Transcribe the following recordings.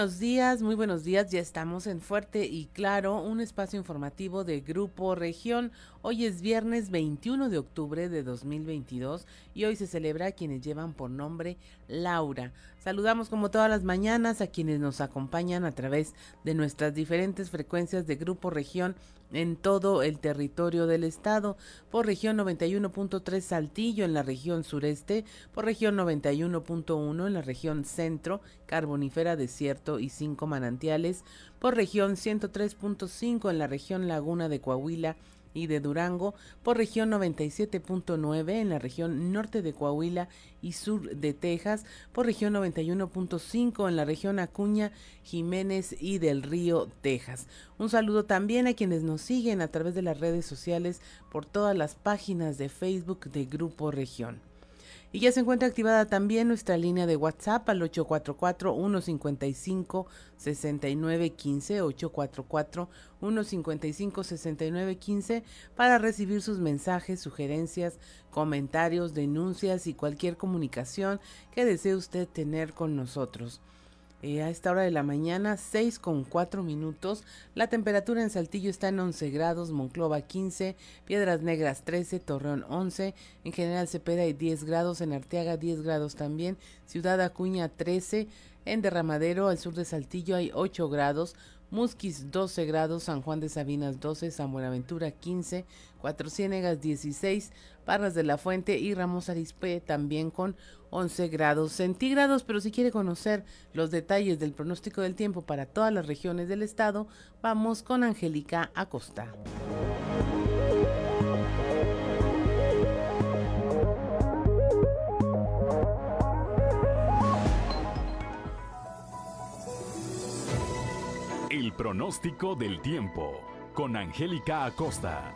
Buenos días, muy buenos días. Ya estamos en Fuerte y Claro, un espacio informativo de Grupo Región. Hoy es viernes 21 de octubre de 2022 y hoy se celebra a quienes llevan por nombre Laura. Saludamos como todas las mañanas a quienes nos acompañan a través de nuestras diferentes frecuencias de Grupo Región en todo el territorio del estado, por región 91.3 Saltillo en la región sureste, por región 91.1 en la región centro, carbonífera, desierto y cinco manantiales, por región 103.5 en la región laguna de Coahuila, y de Durango, por región 97.9 en la región norte de Coahuila y sur de Texas, por región 91.5 en la región Acuña, Jiménez y del Río, Texas. Un saludo también a quienes nos siguen a través de las redes sociales por todas las páginas de Facebook de Grupo Región. Y ya se encuentra activada también nuestra línea de WhatsApp al 844-155-6915, 844-155-6915 para recibir sus mensajes, sugerencias, comentarios, denuncias y cualquier comunicación que desee usted tener con nosotros. Eh, a esta hora de la mañana, 6 con 4 minutos. La temperatura en Saltillo está en 11 grados, Monclova 15, Piedras Negras 13, Torreón 11, en General Cepeda hay 10 grados, en Arteaga 10 grados también, Ciudad Acuña 13, en Derramadero al sur de Saltillo hay 8 grados, Musquis 12 grados, San Juan de Sabinas 12, San Buenaventura 15, Cuatro Ciénegas 16, Parras de la Fuente y Ramos Arispe también con 11 grados centígrados. Pero si quiere conocer los detalles del pronóstico del tiempo para todas las regiones del estado, vamos con Angélica Acosta. El pronóstico del tiempo con Angélica Acosta.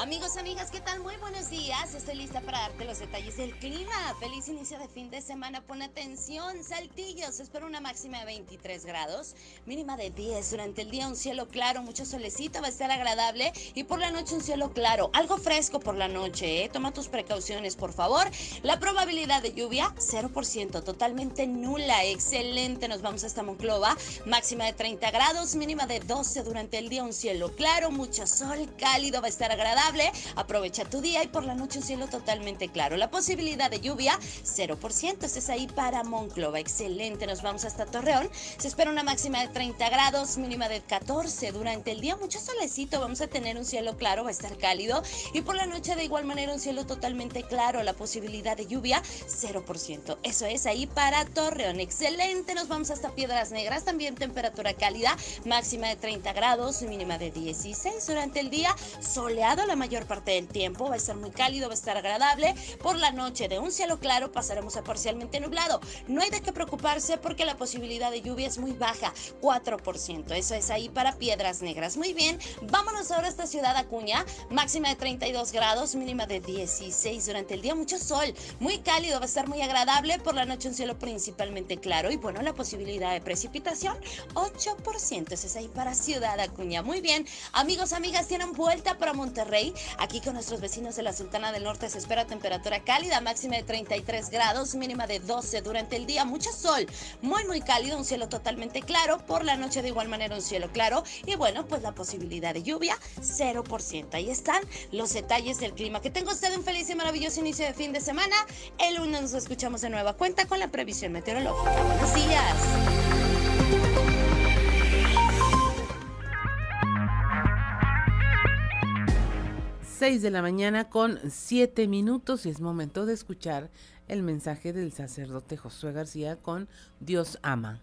Amigos, amigas, ¿qué tal? Muy buenos días. Estoy lista para darte los detalles del clima. Feliz inicio de fin de semana. Pon atención. Saltillos, espero una máxima de 23 grados, mínima de 10. Durante el día un cielo claro, mucho solecito, va a estar agradable. Y por la noche un cielo claro, algo fresco por la noche. ¿eh? Toma tus precauciones, por favor. La probabilidad de lluvia, 0%, totalmente nula. Excelente. Nos vamos hasta Monclova. Máxima de 30 grados, mínima de 12. Durante el día un cielo claro, mucho sol, cálido, va a estar agradable. Aprovecha tu día y por la noche un cielo totalmente claro. La posibilidad de lluvia, 0%. Este es ahí para Monclova. Excelente. Nos vamos hasta Torreón. Se espera una máxima de 30 grados, mínima de 14. Durante el día, mucho solecito. Vamos a tener un cielo claro, va a estar cálido. Y por la noche, de igual manera, un cielo totalmente claro. La posibilidad de lluvia, 0%. Eso es ahí para Torreón. Excelente. Nos vamos hasta Piedras Negras. También temperatura cálida, máxima de 30 grados, mínima de 16. Durante el día, soleado la mayor parte del tiempo. Va a estar muy cálido, va a estar agradable. Por la noche, de un cielo claro, pasaremos a parcialmente nublado. No hay de qué preocuparse porque la posibilidad de lluvia es muy baja, 4%. Eso es ahí para Piedras Negras. Muy bien, vámonos ahora a esta ciudad Acuña. Máxima de 32 grados, mínima de 16 durante el día. Mucho sol, muy cálido, va a estar muy agradable. Por la noche, un cielo principalmente claro. Y bueno, la posibilidad de precipitación, 8%. Eso es ahí para Ciudad Acuña. Muy bien, amigos, amigas, tienen vuelta para Monterrey. Aquí con nuestros vecinos de la Sultana del Norte se espera temperatura cálida, máxima de 33 grados, mínima de 12 durante el día, mucho sol, muy muy cálido, un cielo totalmente claro, por la noche de igual manera un cielo claro y bueno, pues la posibilidad de lluvia 0%. Ahí están los detalles del clima. Que tenga usted un feliz y maravilloso inicio de fin de semana. El lunes nos escuchamos de nueva cuenta con la previsión meteorológica. Buenos días. 6 de la mañana con 7 minutos y es momento de escuchar el mensaje del sacerdote Josué García con Dios ama.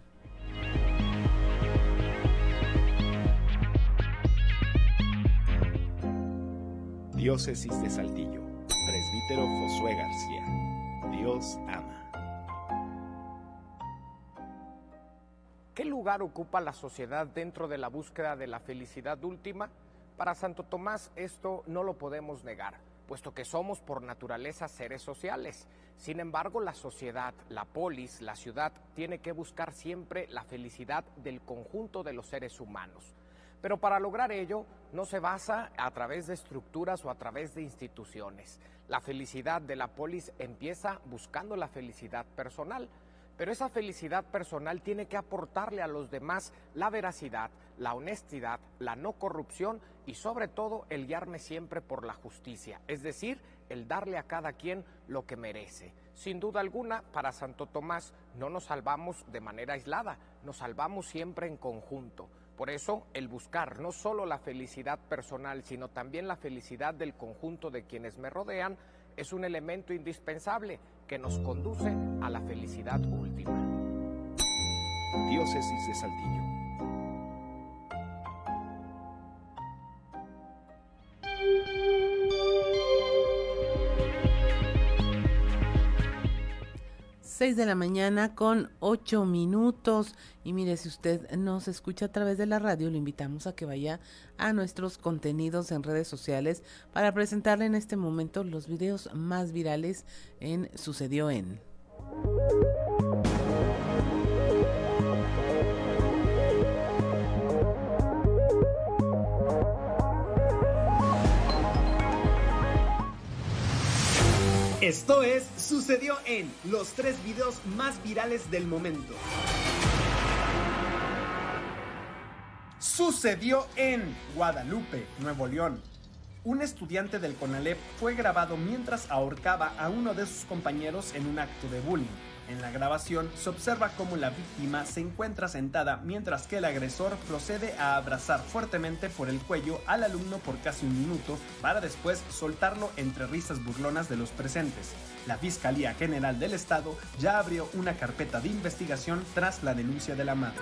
Diócesis de Saltillo, presbítero Josué García. Dios ama. lugar ocupa la sociedad dentro de la búsqueda de la felicidad última? Para Santo Tomás esto no lo podemos negar, puesto que somos por naturaleza seres sociales. Sin embargo, la sociedad, la polis, la ciudad, tiene que buscar siempre la felicidad del conjunto de los seres humanos. Pero para lograr ello no se basa a través de estructuras o a través de instituciones. La felicidad de la polis empieza buscando la felicidad personal. Pero esa felicidad personal tiene que aportarle a los demás la veracidad, la honestidad, la no corrupción y sobre todo el guiarme siempre por la justicia, es decir, el darle a cada quien lo que merece. Sin duda alguna, para Santo Tomás no nos salvamos de manera aislada, nos salvamos siempre en conjunto. Por eso, el buscar no solo la felicidad personal, sino también la felicidad del conjunto de quienes me rodean, es un elemento indispensable que nos conduce a la felicidad última. Diócesis de Saltillo. Seis de la mañana con ocho minutos. Y mire, si usted nos escucha a través de la radio, le invitamos a que vaya a nuestros contenidos en redes sociales para presentarle en este momento los videos más virales en Sucedió en. Esto es Sucedió en los tres videos más virales del momento. Sucedió en Guadalupe, Nuevo León. Un estudiante del CONALEP fue grabado mientras ahorcaba a uno de sus compañeros en un acto de bullying. En la grabación se observa cómo la víctima se encuentra sentada mientras que el agresor procede a abrazar fuertemente por el cuello al alumno por casi un minuto para después soltarlo entre risas burlonas de los presentes. La Fiscalía General del Estado ya abrió una carpeta de investigación tras la denuncia de la madre.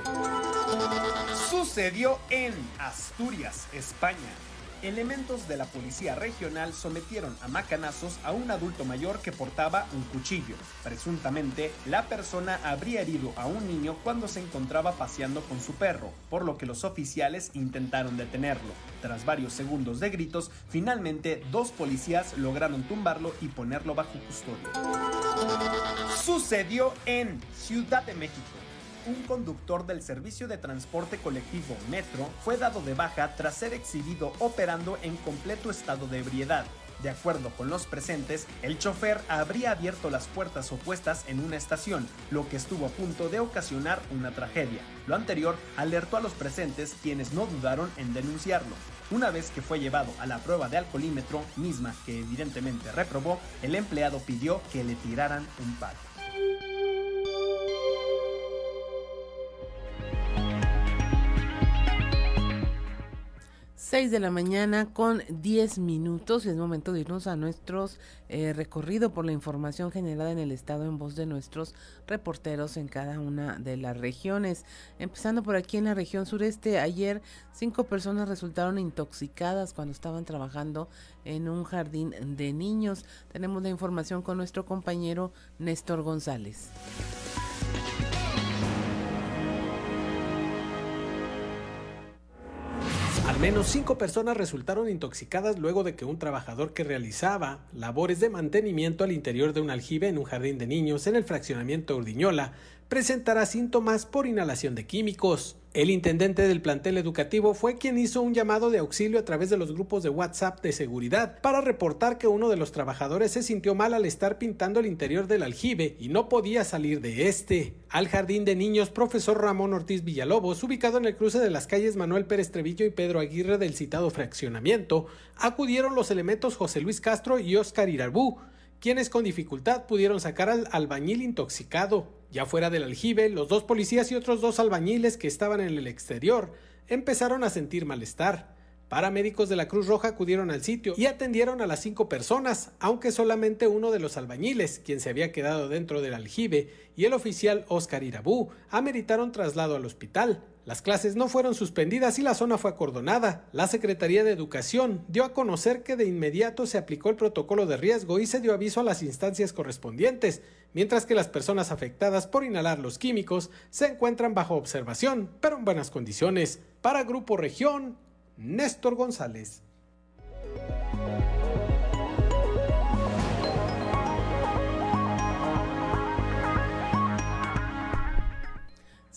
Sucedió en Asturias, España. Elementos de la policía regional sometieron a macanazos a un adulto mayor que portaba un cuchillo. Presuntamente, la persona habría herido a un niño cuando se encontraba paseando con su perro, por lo que los oficiales intentaron detenerlo. Tras varios segundos de gritos, finalmente dos policías lograron tumbarlo y ponerlo bajo custodia. Sucedió en Ciudad de México un conductor del servicio de transporte colectivo Metro fue dado de baja tras ser exhibido operando en completo estado de ebriedad. De acuerdo con los presentes, el chofer habría abierto las puertas opuestas en una estación, lo que estuvo a punto de ocasionar una tragedia. Lo anterior alertó a los presentes quienes no dudaron en denunciarlo. Una vez que fue llevado a la prueba de alcoholímetro, misma que evidentemente reprobó, el empleado pidió que le tiraran un palo. 6 de la mañana con 10 minutos. Es momento de irnos a nuestros eh, recorrido por la información generada en el estado en voz de nuestros reporteros en cada una de las regiones. Empezando por aquí en la región sureste, ayer cinco personas resultaron intoxicadas cuando estaban trabajando en un jardín de niños. Tenemos la información con nuestro compañero Néstor González. Al menos cinco personas resultaron intoxicadas luego de que un trabajador que realizaba labores de mantenimiento al interior de un aljibe en un jardín de niños en el fraccionamiento Urdiñola presentara síntomas por inhalación de químicos. El intendente del plantel educativo fue quien hizo un llamado de auxilio a través de los grupos de WhatsApp de seguridad para reportar que uno de los trabajadores se sintió mal al estar pintando el interior del aljibe y no podía salir de este. Al jardín de niños profesor Ramón Ortiz Villalobos, ubicado en el cruce de las calles Manuel Pérez Trevillo y Pedro Aguirre del citado fraccionamiento, acudieron los elementos José Luis Castro y Óscar Irarbú, quienes con dificultad pudieron sacar al albañil intoxicado. Ya fuera del aljibe, los dos policías y otros dos albañiles que estaban en el exterior empezaron a sentir malestar. Paramédicos de la Cruz Roja acudieron al sitio y atendieron a las cinco personas, aunque solamente uno de los albañiles, quien se había quedado dentro del aljibe, y el oficial Oscar Irabú ameritaron traslado al hospital. Las clases no fueron suspendidas y la zona fue acordonada. La Secretaría de Educación dio a conocer que de inmediato se aplicó el protocolo de riesgo y se dio aviso a las instancias correspondientes, mientras que las personas afectadas por inhalar los químicos se encuentran bajo observación, pero en buenas condiciones. Para Grupo Región, Néstor González.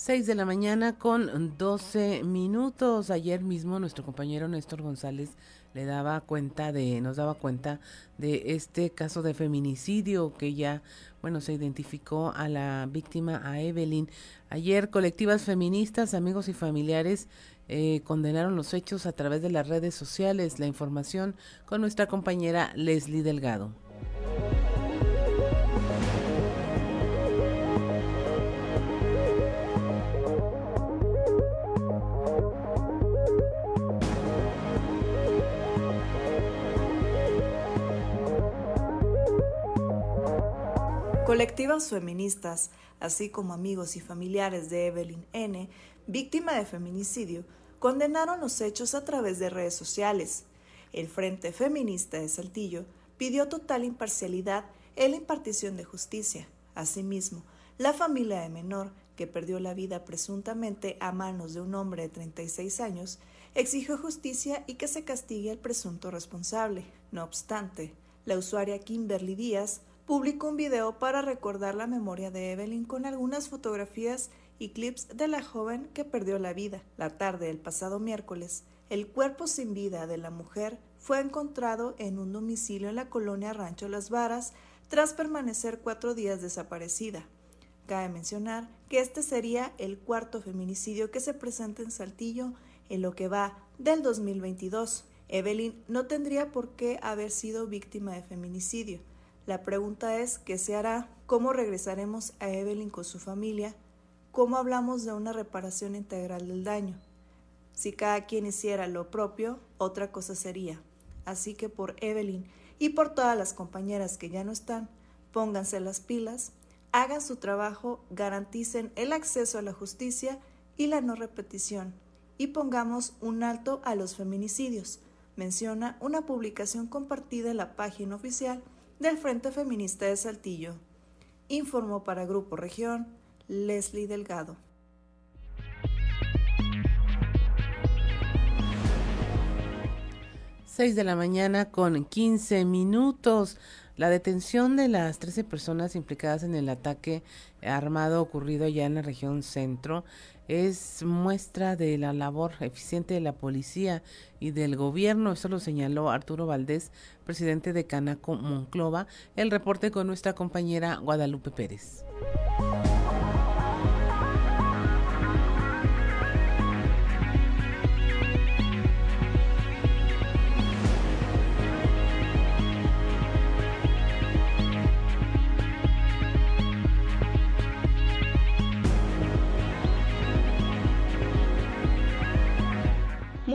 6 de la mañana con 12 minutos. Ayer mismo nuestro compañero Néstor González le daba cuenta de, nos daba cuenta de este caso de feminicidio que ya, bueno, se identificó a la víctima, a Evelyn. Ayer colectivas feministas, amigos y familiares eh, condenaron los hechos a través de las redes sociales. La información con nuestra compañera Leslie Delgado. Colectivas feministas, así como amigos y familiares de Evelyn N., víctima de feminicidio, condenaron los hechos a través de redes sociales. El Frente Feminista de Saltillo pidió total imparcialidad en la impartición de justicia. Asimismo, la familia de menor, que perdió la vida presuntamente a manos de un hombre de 36 años, exigió justicia y que se castigue al presunto responsable. No obstante, la usuaria Kimberly Díaz publicó un video para recordar la memoria de Evelyn con algunas fotografías y clips de la joven que perdió la vida. La tarde del pasado miércoles, el cuerpo sin vida de la mujer fue encontrado en un domicilio en la colonia Rancho Las Varas tras permanecer cuatro días desaparecida. Cabe mencionar que este sería el cuarto feminicidio que se presenta en Saltillo en lo que va del 2022. Evelyn no tendría por qué haber sido víctima de feminicidio. La pregunta es, ¿qué se hará? ¿Cómo regresaremos a Evelyn con su familia? ¿Cómo hablamos de una reparación integral del daño? Si cada quien hiciera lo propio, otra cosa sería. Así que por Evelyn y por todas las compañeras que ya no están, pónganse las pilas, hagan su trabajo, garanticen el acceso a la justicia y la no repetición, y pongamos un alto a los feminicidios, menciona una publicación compartida en la página oficial del Frente Feminista de Saltillo. Informó para Grupo Región Leslie Delgado. Seis de la mañana con 15 minutos. La detención de las 13 personas implicadas en el ataque armado ocurrido ya en la región centro es muestra de la labor eficiente de la policía y del gobierno. Eso lo señaló Arturo Valdés, presidente de Canaco Monclova. El reporte con nuestra compañera Guadalupe Pérez.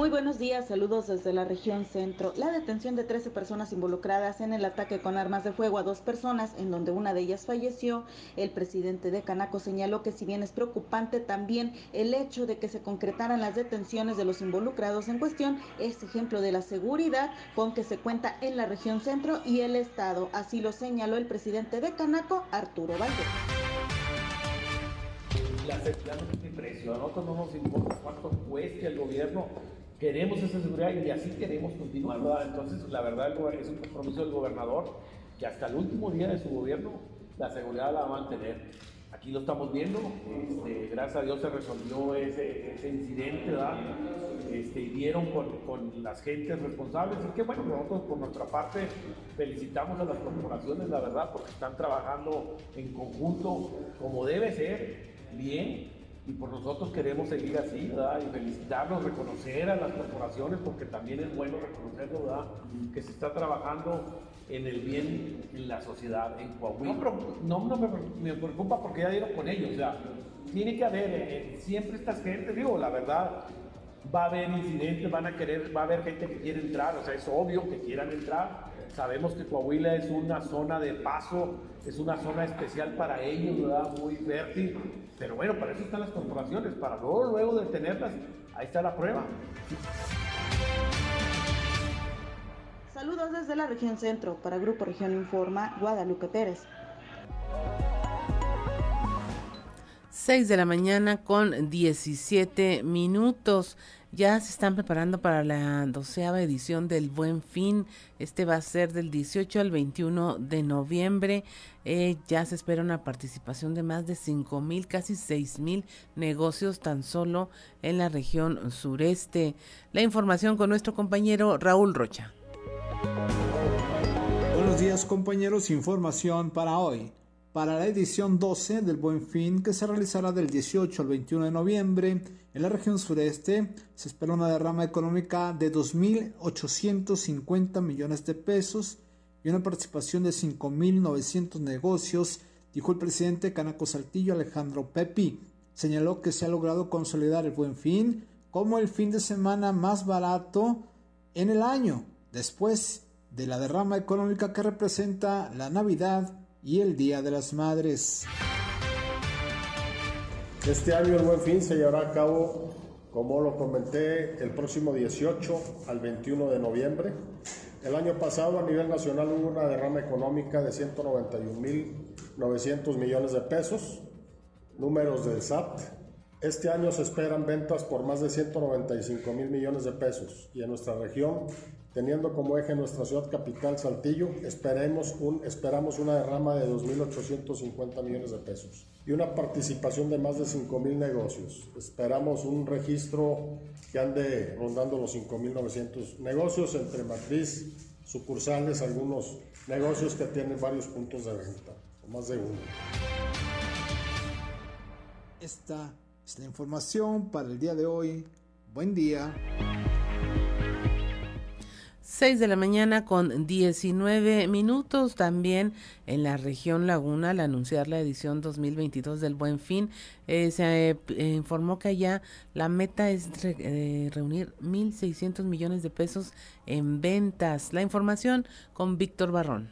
Muy buenos días, saludos desde la región centro. La detención de 13 personas involucradas en el ataque con armas de fuego a dos personas, en donde una de ellas falleció, el presidente de Canaco señaló que si bien es preocupante también el hecho de que se concretaran las detenciones de los involucrados en cuestión, es ejemplo de la seguridad con que se cuenta en la región centro y el estado. Así lo señaló el presidente de Canaco, Arturo Valdez. La seguridad no tiene precio, a nosotros no nos importa cuánto cueste el gobierno queremos esa seguridad y así queremos continuar. Entonces, la verdad es un compromiso del gobernador que hasta el último día de su gobierno la seguridad la va a mantener. Aquí lo estamos viendo, este, gracias a Dios se resolvió ese, incidente. Este, y dieron con, las gentes responsables. Y que bueno, nosotros por nuestra parte felicitamos a las corporaciones, la verdad, porque están trabajando en conjunto como debe ser, bien, y por nosotros queremos seguir así, ¿verdad? Y felicitarlos, reconocer a las corporaciones, porque también es bueno reconocerlo, ¿verdad? Que se está trabajando en el bien en la sociedad en Coahuila. No, no, me, preocupa porque ya dieron con ellos, o sea, tiene que haber eh, eh, siempre estas gente, digo, la verdad, va a haber incidentes, van a querer, va a haber gente que quiere entrar, o sea, es obvio que quieran entrar. Sabemos que Coahuila es una zona de paso, es una zona especial para ellos, ¿verdad? Muy fértil pero bueno, para eso están las comprobaciones, para luego, luego de tenerlas, ahí está la prueba. Saludos desde la región centro para Grupo Región Informa, Guadalupe Pérez. 6 de la mañana con 17 minutos. Ya se están preparando para la doceava edición del Buen Fin. Este va a ser del 18 al 21 de noviembre. Eh, ya se espera una participación de más de 5 mil, casi 6 mil negocios tan solo en la región sureste. La información con nuestro compañero Raúl Rocha. Buenos días compañeros, información para hoy para la edición 12 del Buen Fin que se realizará del 18 al 21 de noviembre en la región sureste. Se espera una derrama económica de 2.850 millones de pesos y una participación de 5.900 negocios, dijo el presidente Canaco Saltillo Alejandro Pepi. Señaló que se ha logrado consolidar el Buen Fin como el fin de semana más barato en el año, después de la derrama económica que representa la Navidad y el Día de las Madres. Este año el Buen Fin se llevará a cabo, como lo comenté, el próximo 18 al 21 de noviembre. El año pasado a nivel nacional hubo una derrama económica de 191.900 millones de pesos, números del SAT. Este año se esperan ventas por más de 195 mil millones de pesos y en nuestra región teniendo como eje nuestra ciudad capital Saltillo, esperemos un, esperamos una derrama de 2.850 millones de pesos y una participación de más de 5.000 negocios. Esperamos un registro que ande rondando los 5.900 negocios entre matriz, sucursales, algunos negocios que tienen varios puntos de venta, o más de uno. Esta es la información para el día de hoy. Buen día. 6 de la mañana con 19 minutos también en la región Laguna al anunciar la edición 2022 del Buen Fin eh, se eh, informó que allá la meta es eh, reunir 1.600 millones de pesos en ventas. La información con Víctor Barrón.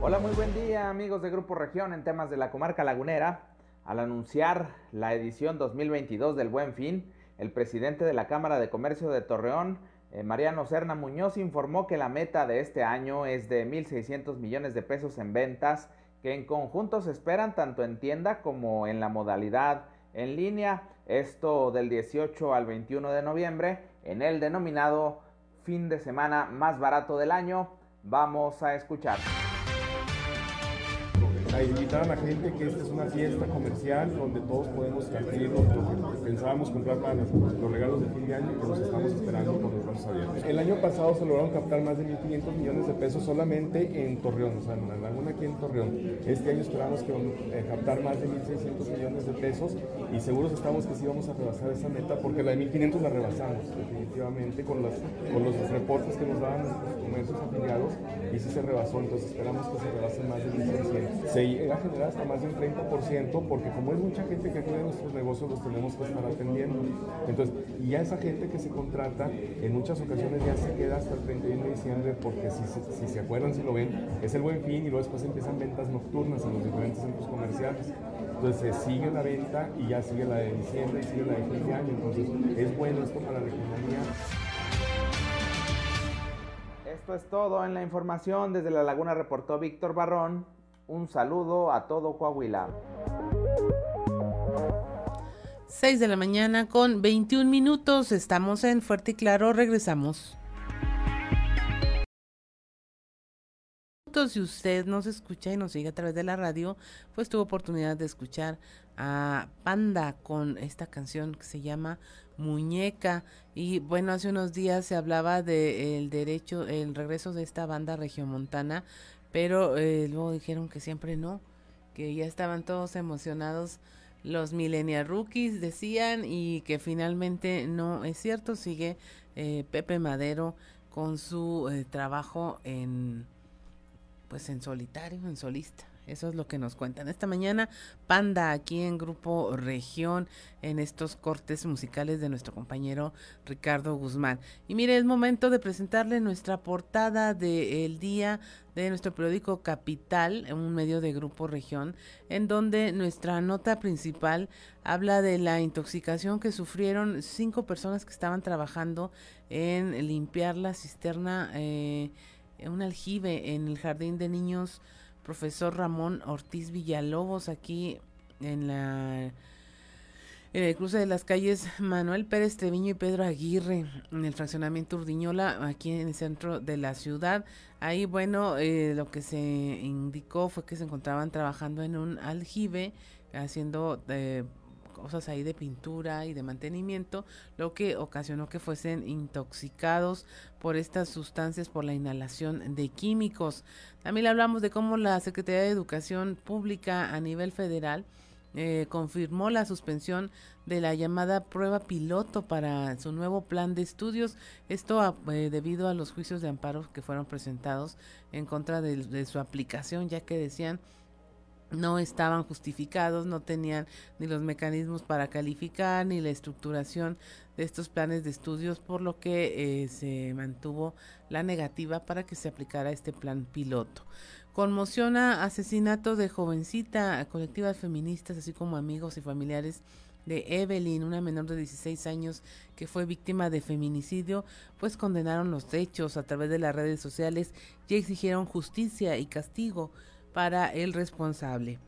Hola, muy buen día amigos de Grupo Región en temas de la comarca lagunera. Al anunciar la edición 2022 del Buen Fin, el presidente de la Cámara de Comercio de Torreón eh, Mariano Serna Muñoz informó que la meta de este año es de 1.600 millones de pesos en ventas, que en conjunto se esperan tanto en tienda como en la modalidad en línea, esto del 18 al 21 de noviembre, en el denominado fin de semana más barato del año. Vamos a escuchar a invitar a la gente que esta es una fiesta comercial donde todos podemos adquirir lo que pensábamos comprar para los, regalos de fin de año que nos estamos esperando con los brazos abiertos. El año pasado se lograron captar más de 1.500 millones de pesos solamente en Torreón, o sea, en la laguna aquí en Torreón. Este año esperamos que eh, captar más de 1.600 millones de pesos y seguros estamos que sí vamos a rebasar esa meta porque la de 1.500 la rebasamos definitivamente con, las, con los reportes que nos daban los comercios afiliados y sí se rebasó, entonces esperamos que se rebasen más de 1.600 se llega a generar hasta más de un 30% porque como es mucha gente que tiene nuestros negocios los tenemos que estar atendiendo. Entonces, y ya esa gente que se contrata en muchas ocasiones ya se queda hasta el 31 de diciembre porque si, si, se acuerdan, si lo ven, es el buen fin y luego después empiezan ventas nocturnas en los diferentes centros comerciales. Entonces se sigue la venta y ya sigue la de diciembre y sigue la de fin de año. Entonces es bueno esto para la economía. Esto es todo en la información. Desde La Laguna reportó Víctor Barrón. Un saludo a todo Coahuila. 6 de la mañana con 21 minutos. Estamos en Fuerte y Claro. Regresamos. Si usted nos escucha y nos sigue a través de la radio, pues tuvo oportunidad de escuchar a Panda con esta canción que se llama Muñeca. Y bueno, hace unos días se hablaba del derecho, el regreso de esta banda regiomontana pero eh, luego dijeron que siempre no, que ya estaban todos emocionados los millennial rookies decían y que finalmente no es cierto sigue eh, Pepe Madero con su eh, trabajo en pues en solitario en solista eso es lo que nos cuentan. Esta mañana, Panda aquí en Grupo Región, en estos cortes musicales de nuestro compañero Ricardo Guzmán. Y mire, es momento de presentarle nuestra portada del día de nuestro periódico Capital, un medio de Grupo Región, en donde nuestra nota principal habla de la intoxicación que sufrieron cinco personas que estaban trabajando en limpiar la cisterna, eh, un aljibe en el jardín de niños profesor Ramón Ortiz Villalobos aquí en la en el cruce de las calles Manuel Pérez Treviño y Pedro Aguirre, en el fraccionamiento Urdiñola, aquí en el centro de la ciudad. Ahí, bueno, eh, lo que se indicó fue que se encontraban trabajando en un aljibe, haciendo eh, cosas ahí de pintura y de mantenimiento, lo que ocasionó que fuesen intoxicados por estas sustancias por la inhalación de químicos. También hablamos de cómo la Secretaría de Educación Pública a nivel federal eh, confirmó la suspensión de la llamada prueba piloto para su nuevo plan de estudios. Esto eh, debido a los juicios de amparo que fueron presentados en contra de, su aplicación, ya que decían no estaban justificados, no tenían ni los mecanismos para calificar ni la estructuración de estos planes de estudios, por lo que eh, se mantuvo la negativa para que se aplicara este plan piloto. Conmociona asesinato de jovencita, colectivas feministas, así como amigos y familiares de Evelyn, una menor de 16 años que fue víctima de feminicidio, pues condenaron los hechos a través de las redes sociales y exigieron justicia y castigo para el responsable.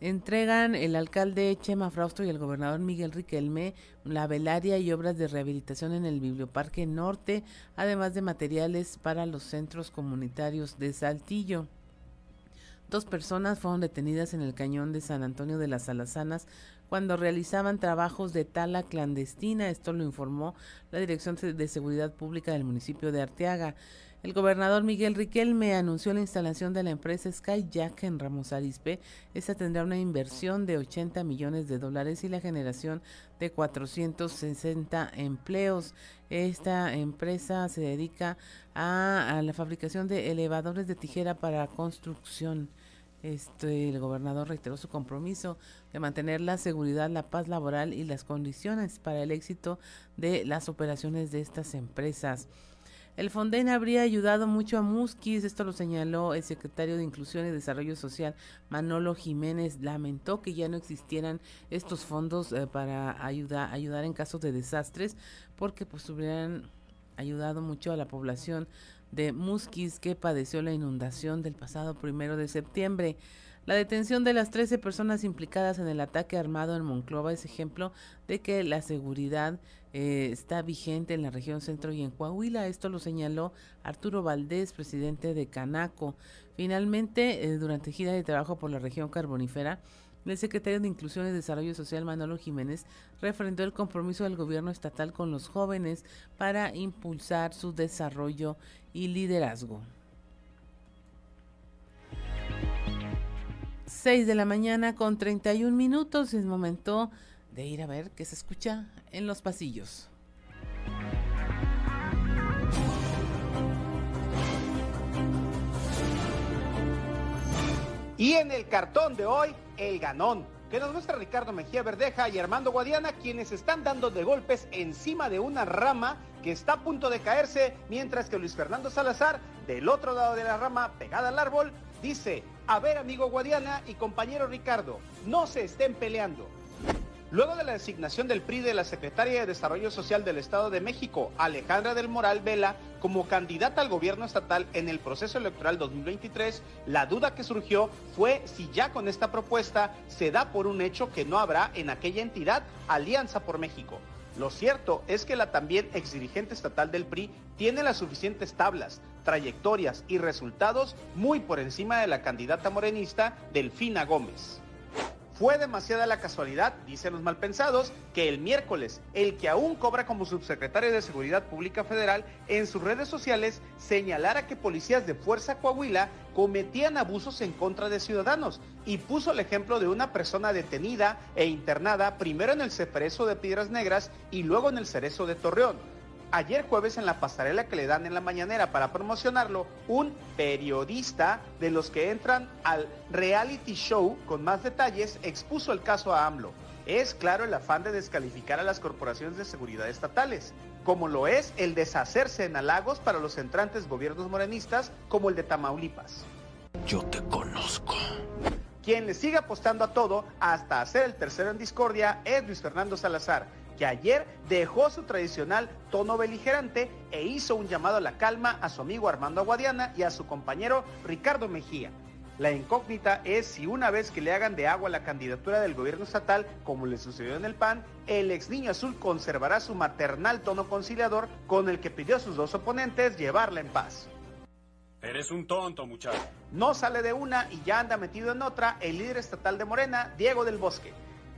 Entregan el alcalde Chema Frausto y el gobernador Miguel Riquelme la velaria y obras de rehabilitación en el Biblioparque Norte, además de materiales para los centros comunitarios de Saltillo. Dos personas fueron detenidas en el cañón de San Antonio de las Alazanas cuando realizaban trabajos de tala clandestina. Esto lo informó la Dirección de Seguridad Pública del municipio de Arteaga. El gobernador Miguel Riquelme anunció la instalación de la empresa Skyjack en Ramos Arizpe. Esta tendrá una inversión de 80 millones de dólares y la generación de 460 empleos. Esta empresa se dedica a, a la fabricación de elevadores de tijera para construcción. Este, el gobernador reiteró su compromiso de mantener la seguridad, la paz laboral y las condiciones para el éxito de las operaciones de estas empresas. El Fonden habría ayudado mucho a Musquis, esto lo señaló el secretario de Inclusión y Desarrollo Social, Manolo Jiménez. Lamentó que ya no existieran estos fondos eh, para ayudar, en casos de desastres, porque pues hubieran ayudado mucho a la población de Musquis que padeció la inundación del pasado primero de septiembre. La detención de las 13 personas implicadas en el ataque armado en Monclova es ejemplo de que la seguridad eh, está vigente en la región centro y en Coahuila. Esto lo señaló Arturo Valdés, presidente de Canaco. Finalmente, eh, durante gira de trabajo por la región carbonífera, el secretario de Inclusión y Desarrollo Social, Manolo Jiménez, refrendó el compromiso del gobierno estatal con los jóvenes para impulsar su desarrollo y liderazgo. 6 de la mañana con 31 minutos. Es momento de ir a ver qué se escucha en los pasillos. Y en el cartón de hoy, el ganón, que nos muestra Ricardo Mejía Verdeja y Armando Guadiana, quienes están dando de golpes encima de una rama que está a punto de caerse, mientras que Luis Fernando Salazar, del otro lado de la rama, pegada al árbol, dice, a ver amigo Guadiana y compañero Ricardo, no se estén peleando. Luego de la designación del PRI de la Secretaria de Desarrollo Social del Estado de México, Alejandra del Moral Vela, como candidata al gobierno estatal en el proceso electoral 2023, la duda que surgió fue si ya con esta propuesta se da por un hecho que no habrá en aquella entidad Alianza por México. Lo cierto es que la también exdirigente estatal del PRI tiene las suficientes tablas, trayectorias y resultados muy por encima de la candidata morenista Delfina Gómez. Fue demasiada la casualidad, dicen los malpensados, que el miércoles, el que aún cobra como subsecretario de Seguridad Pública Federal, en sus redes sociales señalara que policías de Fuerza Coahuila cometían abusos en contra de ciudadanos y puso el ejemplo de una persona detenida e internada primero en el Ceferezo de Piedras Negras y luego en el Cerezo de Torreón ayer jueves en la pasarela que le dan en la mañanera para promocionarlo, un periodista de los que entran al reality show con más detalles expuso el caso a AMLO. Es claro el afán de descalificar a las corporaciones de seguridad estatales, como lo es el deshacerse en halagos para los entrantes gobiernos morenistas como el de Tamaulipas. Yo te conozco. Quien le sigue apostando a todo hasta hacer el tercero en discordia es Luis Fernando Salazar, que ayer dejó su tradicional tono beligerante e hizo un llamado a la calma a su amigo Armando Aguadiana y a su compañero Ricardo Mejía. La incógnita es si una vez que le hagan de agua la candidatura del gobierno estatal, como le sucedió en el PAN, el ex niño azul conservará su maternal tono conciliador con el que pidió a sus dos oponentes llevarla en paz. Eres un tonto, muchacho. No sale de una y ya anda metido en otra el líder estatal de Morena, Diego del Bosque.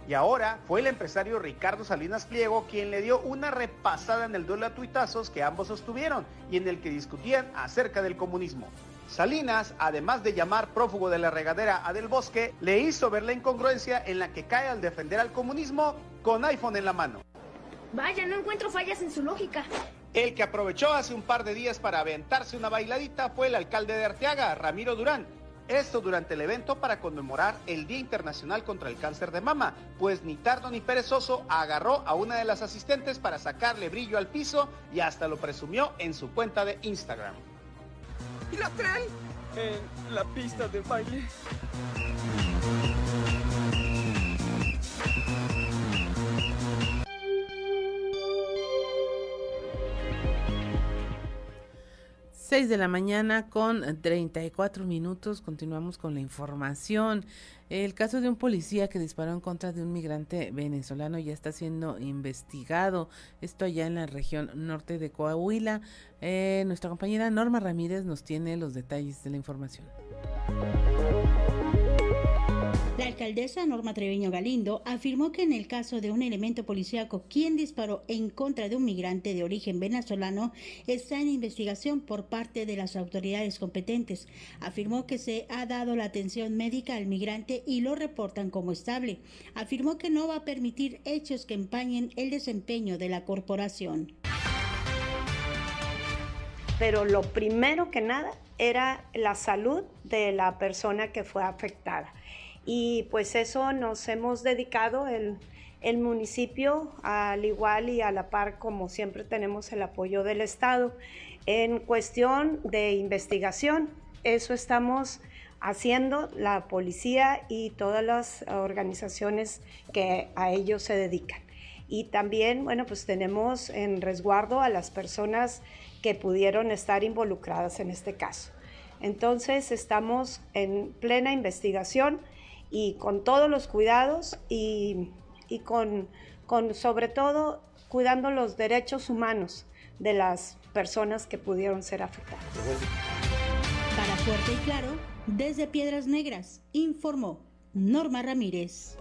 Y ahora fue el empresario Ricardo Salinas Pliego quien le dio una repasada en el duelo a tuitazos que ambos sostuvieron y en el que discutían acerca del comunismo. Salinas, además de llamar prófugo de la regadera a Del Bosque, le hizo ver la incongruencia en la que cae al defender al comunismo con iPhone en la mano. Vaya, no encuentro fallas en su lógica. El que aprovechó hace un par de días para aventarse una bailadita fue el alcalde de Arteaga, Ramiro Durán. Esto durante el evento para conmemorar el Día Internacional contra el Cáncer de Mama, pues ni tardo ni perezoso agarró a una de las asistentes para sacarle brillo al piso y hasta lo presumió en su cuenta de Instagram. ¿Y la traen? En la pista de baile. 6 de la mañana con 34 minutos. Continuamos con la información. El caso de un policía que disparó en contra de un migrante venezolano ya está siendo investigado. Esto allá en la región norte de Coahuila. Eh, nuestra compañera Norma Ramírez nos tiene los detalles de la información. Alcaldesa Norma Treviño Galindo afirmó que en el caso de un elemento policíaco quien disparó en contra de un migrante de origen venezolano está en investigación por parte de las autoridades competentes. Afirmó que se ha dado la atención médica al migrante y lo reportan como estable. Afirmó que no va a permitir hechos que empañen el desempeño de la corporación. Pero lo primero que nada era la salud de la persona que fue afectada y pues eso nos hemos dedicado el, el municipio al igual y a la par como siempre tenemos el apoyo del Estado. En cuestión de investigación, eso estamos haciendo la policía y todas las organizaciones que a ello se dedican. Y también, bueno, pues tenemos en resguardo a las personas que pudieron estar involucradas en este caso. Entonces, estamos en plena investigación y con todos los cuidados y, con, con sobre todo cuidando los derechos humanos de las personas que pudieron ser afectadas. Para Fuerte y Claro, desde Piedras Negras, informó Norma Ramírez.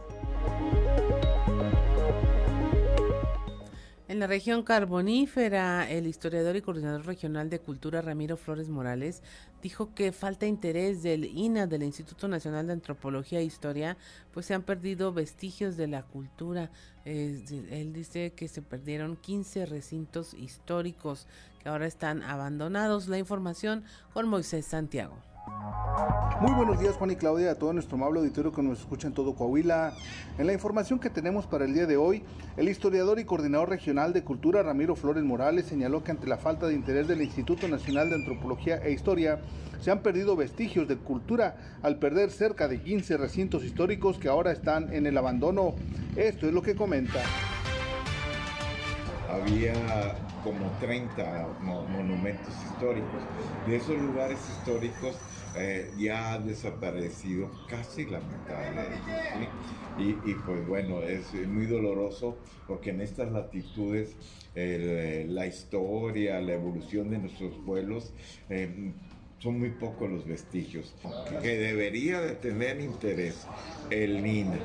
En la región carbonífera, el historiador y coordinador regional de cultura Ramiro Flores Morales dijo que falta interés del INA, del Instituto Nacional de Antropología e Historia, pues se han perdido vestigios de la cultura. él dice que se perdieron 15 recintos históricos que ahora están abandonados. La información con Moisés Santiago. Muy buenos días Juan y Claudia, a todo nuestro amable auditorio que nos escucha en todo Coahuila. En la información que tenemos para el día de hoy, el historiador y coordinador regional de cultura Ramiro Flores Morales señaló que ante la falta de interés del Instituto Nacional de Antropología e Historia, se han perdido vestigios de cultura al perder cerca de 15 recintos históricos que ahora están en el abandono. Esto es lo que comenta. Había como 30 monumentos históricos. De esos lugares históricos eh, ya ha desaparecido casi la mitad de ellos. Y, pues bueno, es muy doloroso porque en estas latitudes la historia, la evolución de nuestros pueblos eh, son muy pocos los vestigios. Que debería de tener interés el NINA.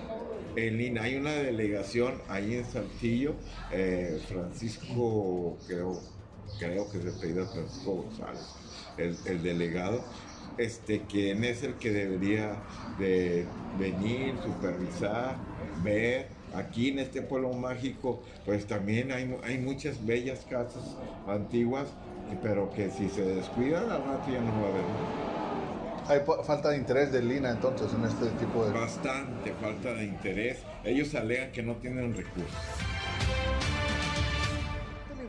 El NINA, hay una delegación ahí en Saltillo, Francisco, creo, creo que se apellida Francisco González, el, el delegado, este, quien es el que debería de venir, supervisar, ver. Aquí en este pueblo mágico, pues también hay, hay muchas bellas casas antiguas, pero que si se descuidan, al rato ya no va a haber. Hay falta de interés de Lina entonces en este tipo de... Bastante falta de interés. Ellos alegan que no tienen recursos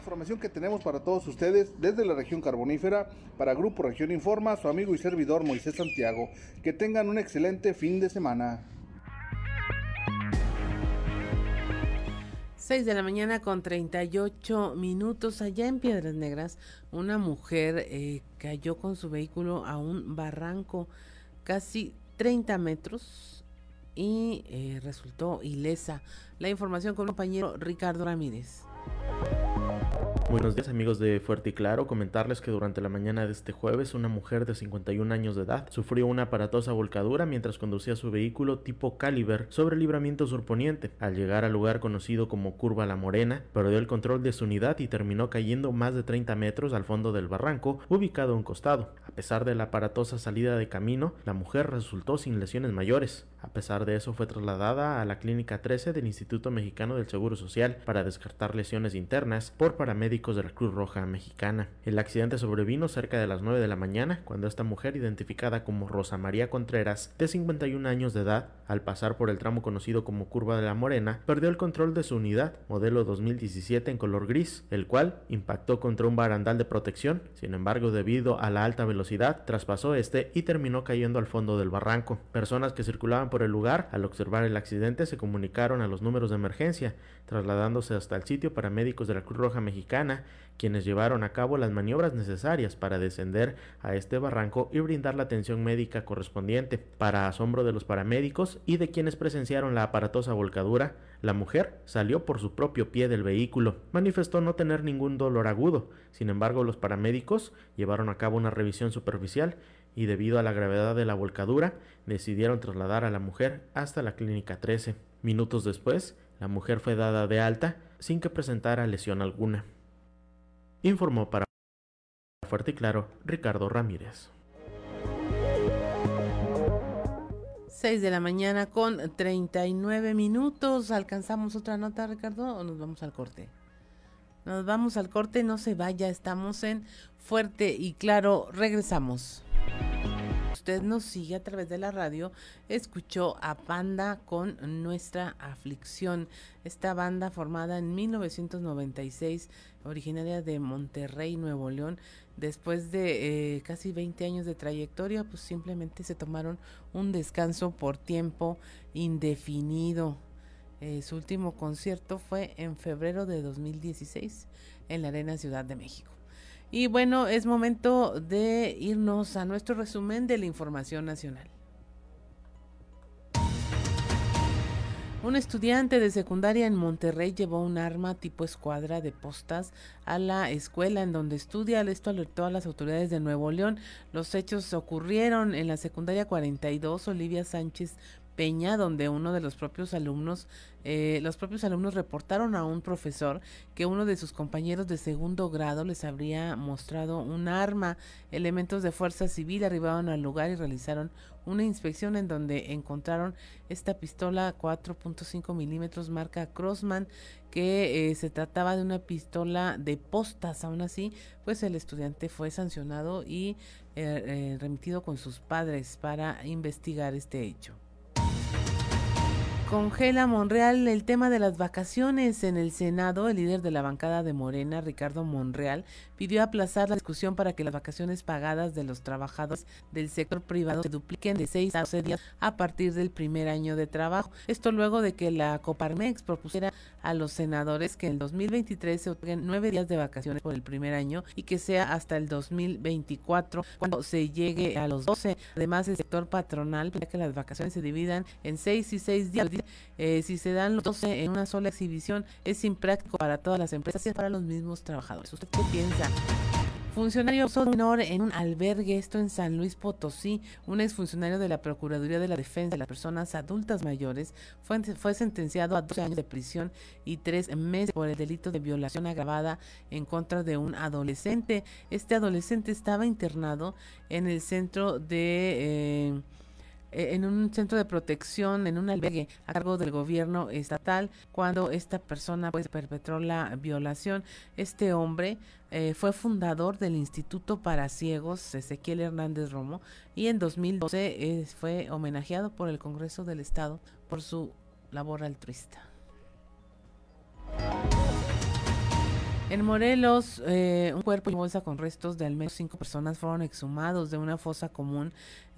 información que tenemos para todos ustedes desde la región carbonífera para Grupo Región Informa, su amigo y servidor Moisés Santiago. Que tengan un excelente fin de semana. 6 de la mañana con 38 minutos allá en Piedras Negras, una mujer eh, cayó con su vehículo a un barranco casi 30 metros y eh, resultó ilesa. La información con el compañero Ricardo Ramírez. Buenos días amigos de Fuerte y Claro, comentarles que durante la mañana de este jueves una mujer de 51 años de edad sufrió una aparatosa volcadura mientras conducía su vehículo tipo Caliber sobre libramiento surponiente. Al llegar al lugar conocido como Curva La Morena, perdió el control de su unidad y terminó cayendo más de 30 metros al fondo del barranco ubicado a un costado. A pesar de la aparatosa salida de camino, la mujer resultó sin lesiones mayores. A pesar de eso fue trasladada a la Clínica 13 del Instituto Mexicano del Seguro Social para descartar lesiones internas por paramédicos de la Cruz Roja Mexicana. El accidente sobrevino cerca de las 9 de la mañana cuando esta mujer, identificada como Rosa María Contreras, de 51 años de edad, al pasar por el tramo conocido como Curva de la Morena, perdió el control de su unidad, modelo 2017 en color gris, el cual impactó contra un barandal de protección. Sin embargo, debido a la alta velocidad, traspasó este y terminó cayendo al fondo del barranco. Personas que circulaban por el lugar, al observar el accidente, se comunicaron a los números de emergencia, trasladándose hasta el sitio para médicos de la Cruz Roja Mexicana, quienes llevaron a cabo las maniobras necesarias para descender a este barranco y brindar la atención médica correspondiente. Para asombro de los paramédicos y de quienes presenciaron la aparatosa volcadura, la mujer salió por su propio pie del vehículo. Manifestó no tener ningún dolor agudo. Sin embargo, los paramédicos llevaron a cabo una revisión superficial y debido a la gravedad de la volcadura, decidieron trasladar a la mujer hasta la clínica 13. Minutos después, la mujer fue dada de alta sin que presentara lesión alguna. Informó para Fuerte y Claro Ricardo Ramírez. 6 de la mañana con 39 minutos. ¿Alcanzamos otra nota, Ricardo, o nos vamos al corte? Nos vamos al corte, no se vaya, estamos en Fuerte y Claro, regresamos usted nos sigue a través de la radio, escuchó a Panda con Nuestra Aflicción. Esta banda formada en 1996, originaria de Monterrey, Nuevo León, después de eh, casi 20 años de trayectoria, pues simplemente se tomaron un descanso por tiempo indefinido. Eh, su último concierto fue en febrero de 2016 en la Arena Ciudad de México. Y bueno, es momento de irnos a nuestro resumen de la información nacional. Un estudiante de secundaria en Monterrey llevó un arma tipo escuadra de postas a la escuela en donde estudia. Esto alertó a las autoridades de Nuevo León. Los hechos ocurrieron en la secundaria 42 Olivia Sánchez Peña, donde uno de los propios alumnos, eh, los propios alumnos reportaron a un profesor que uno de sus compañeros de segundo grado les habría mostrado un arma. Elementos de fuerza civil arribaron al lugar y realizaron una inspección en donde encontraron esta pistola 4.5 milímetros marca Crossman que eh, se trataba de una pistola de postas. Aún así, pues el estudiante fue sancionado y eh, remitido con sus padres para investigar este hecho. Congela Monreal el tema de las vacaciones en el Senado. El líder de la bancada de Morena, Ricardo Monreal, pidió aplazar la discusión para que las vacaciones pagadas de los trabajadores del sector privado se dupliquen de 6 a 12 días a partir del primer año de trabajo. Esto luego de que la Coparmex propusiera a los senadores que en el 2023 se otorguen nueve días de vacaciones por el primer año y que sea hasta el 2024 cuando se llegue a los 12. Además, el sector patronal pide que las vacaciones se dividan en 6 y 6 días eh, si se dan los 12 en una sola exhibición, es impráctico para todas las empresas y para los mismos trabajadores. ¿Usted qué piensa? Funcionario menor en un albergue, esto en San Luis Potosí, un exfuncionario de la Procuraduría de la Defensa de las Personas Adultas Mayores fue, fue sentenciado a 12 años de prisión y tres meses por el delito de violación agravada en contra de un adolescente. Este adolescente estaba internado en el centro de... Eh, en un centro de protección, en un albergue a cargo del gobierno estatal, cuando esta persona pues perpetró la violación. Este hombre eh, fue fundador del Instituto para Ciegos, Ezequiel Hernández Romo, y en 2012 eh, fue homenajeado por el Congreso del Estado por su labor altruista. En Morelos, eh, un cuerpo y bolsa con restos de al menos cinco personas fueron exhumados de una fosa común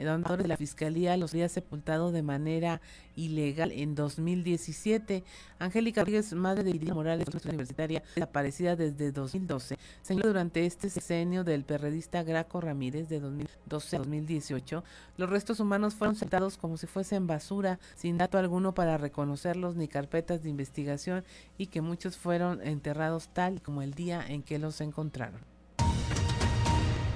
donde la Fiscalía los había sepultado de manera ilegal en 2017. Angélica Rodríguez, madre de Irina Morales, universitaria, desaparecida desde 2012, señaló durante este sexenio del perredista Graco Ramírez de 2012 a 2018, los restos humanos fueron sentados como si fuesen basura, sin dato alguno para reconocerlos ni carpetas de investigación y que muchos fueron enterrados tal como el día en que los encontraron.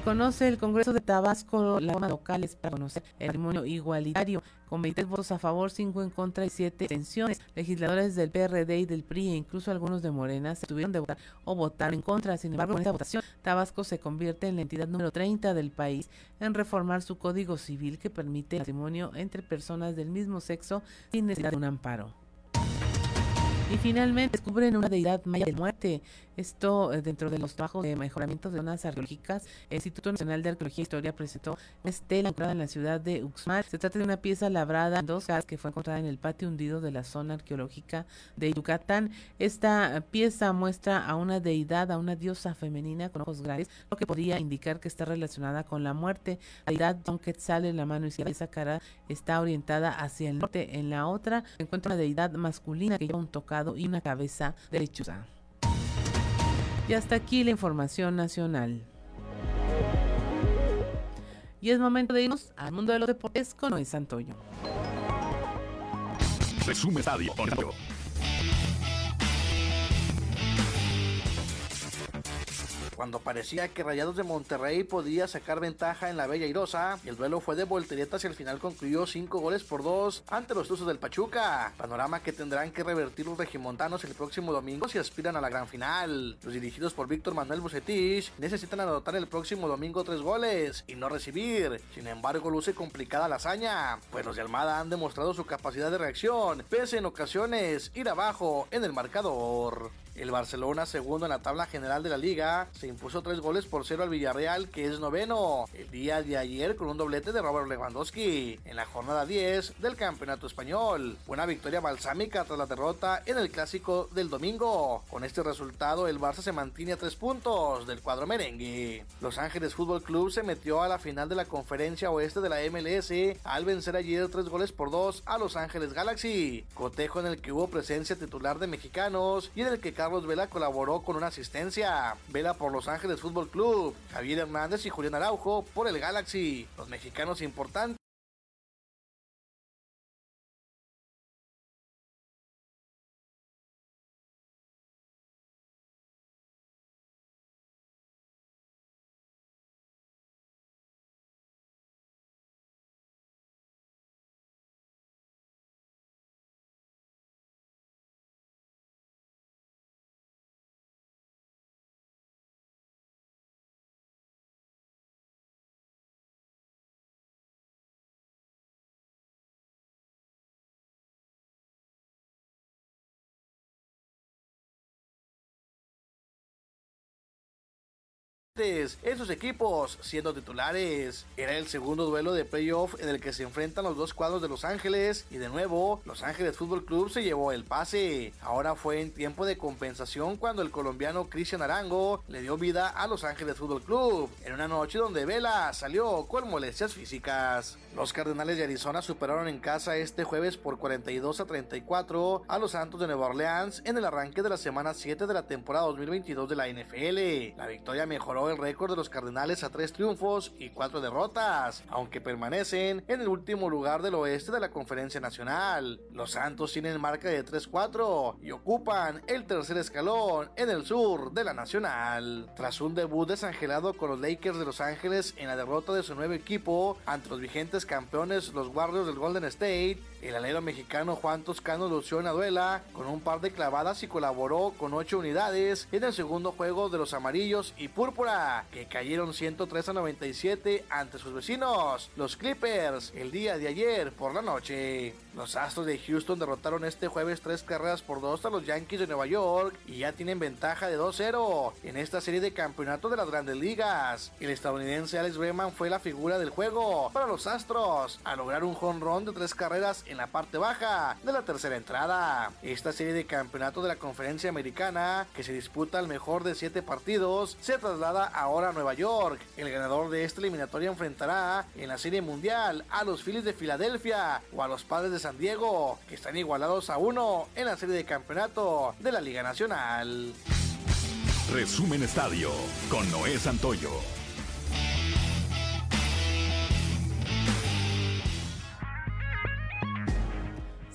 Conoce el Congreso de Tabasco las locales para conocer el patrimonio igualitario con 20 votos a favor, 5 en contra y 7 abstenciones. Legisladores del PRD y del PRI e incluso algunos de Morena se tuvieron de votar o votar en contra. Sin embargo, en esta votación, Tabasco se convierte en la entidad número 30 del país en reformar su código civil que permite el matrimonio entre personas del mismo sexo sin necesidad de un amparo. Y finalmente descubren una deidad maya de muerte. Esto eh, dentro de los trabajos de mejoramiento de zonas arqueológicas. El Instituto Nacional de Arqueología e Historia presentó una estela encontrada en la ciudad de Uxmal. Se trata de una pieza labrada en dos casas que fue encontrada en el patio hundido de la zona arqueológica de Yucatán. Esta pieza muestra a una deidad, a una diosa femenina con ojos grandes, lo que podría indicar que está relacionada con la muerte. La deidad Don Quetzal en la mano izquierda, esa cara está orientada hacia el norte. En la otra se encuentra una deidad masculina que lleva un tocado y una cabeza de lechuza. Y hasta aquí la información nacional. Y es momento de irnos al mundo de los deportes con Noé Santoyo. Resume estadio. Cuando parecía que Rayados de Monterrey podía sacar ventaja en la Bella Irosa, el duelo fue de volteretas y al final concluyó 5 goles por 2 ante los Tuzos del Pachuca. Panorama que tendrán que revertir los regimontanos el próximo domingo si aspiran a la gran final. Los dirigidos por Víctor Manuel Bucetich necesitan anotar el próximo domingo 3 goles y no recibir. Sin embargo, luce complicada la hazaña, pues los de Almada han demostrado su capacidad de reacción, pese en ocasiones ir abajo en el marcador. El Barcelona, segundo en la tabla general de la liga, se impuso tres goles por cero al Villarreal, que es noveno, el día de ayer con un doblete de Robert Lewandowski, en la jornada 10 del Campeonato Español. Buena victoria balsámica tras la derrota en el Clásico del domingo. Con este resultado, el Barça se mantiene a tres puntos del cuadro merengue. Los Ángeles Fútbol Club se metió a la final de la conferencia oeste de la MLS al vencer ayer tres goles por dos a Los Ángeles Galaxy. Cotejo en el que hubo presencia titular de mexicanos y en el que Carlos Vela colaboró con una asistencia. Vela por Los Ángeles Fútbol Club, Javier Hernández y Julián Araujo por el Galaxy. Los mexicanos importantes en sus equipos siendo titulares. Era el segundo duelo de playoff en el que se enfrentan los dos cuadros de Los Ángeles y de nuevo Los Ángeles Fútbol Club se llevó el pase. Ahora fue en tiempo de compensación cuando el colombiano Cristian Arango le dio vida a Los Ángeles Fútbol Club en una noche donde Vela salió con molestias físicas. Los Cardenales de Arizona superaron en casa este jueves por 42 a 34 a los Santos de Nueva Orleans en el arranque de la semana 7 de la temporada 2022 de la NFL. La victoria mejoró el récord de los Cardenales a tres triunfos y cuatro derrotas, aunque permanecen en el último lugar del oeste de la Conferencia Nacional. Los Santos tienen marca de 3-4 y ocupan el tercer escalón en el sur de la Nacional. Tras un debut desangelado con los Lakers de Los Ángeles en la derrota de su nuevo equipo ante los vigentes campeones los Warriors del Golden State, el alero mexicano Juan Toscano lució en la duela con un par de clavadas y colaboró con 8 unidades en el segundo juego de los amarillos y púrpura que cayeron 103 a 97 ante sus vecinos, los Clippers, el día de ayer por la noche. Los Astros de Houston derrotaron este jueves tres carreras por dos a los Yankees de Nueva York y ya tienen ventaja de 2-0 en esta serie de campeonato de las grandes ligas. El estadounidense Alex Bregman fue la figura del juego para los Astros a lograr un jonrón de tres carreras en la parte baja de la tercera entrada. Esta serie de campeonato de la conferencia americana, que se disputa al mejor de siete partidos, se traslada ahora a Nueva York. El ganador de esta eliminatoria enfrentará en la serie mundial a los Phillies de Filadelfia o a los padres de San Diego, que están igualados a uno en la serie de campeonato de la Liga Nacional. Resumen Estadio con Noé Santoyo.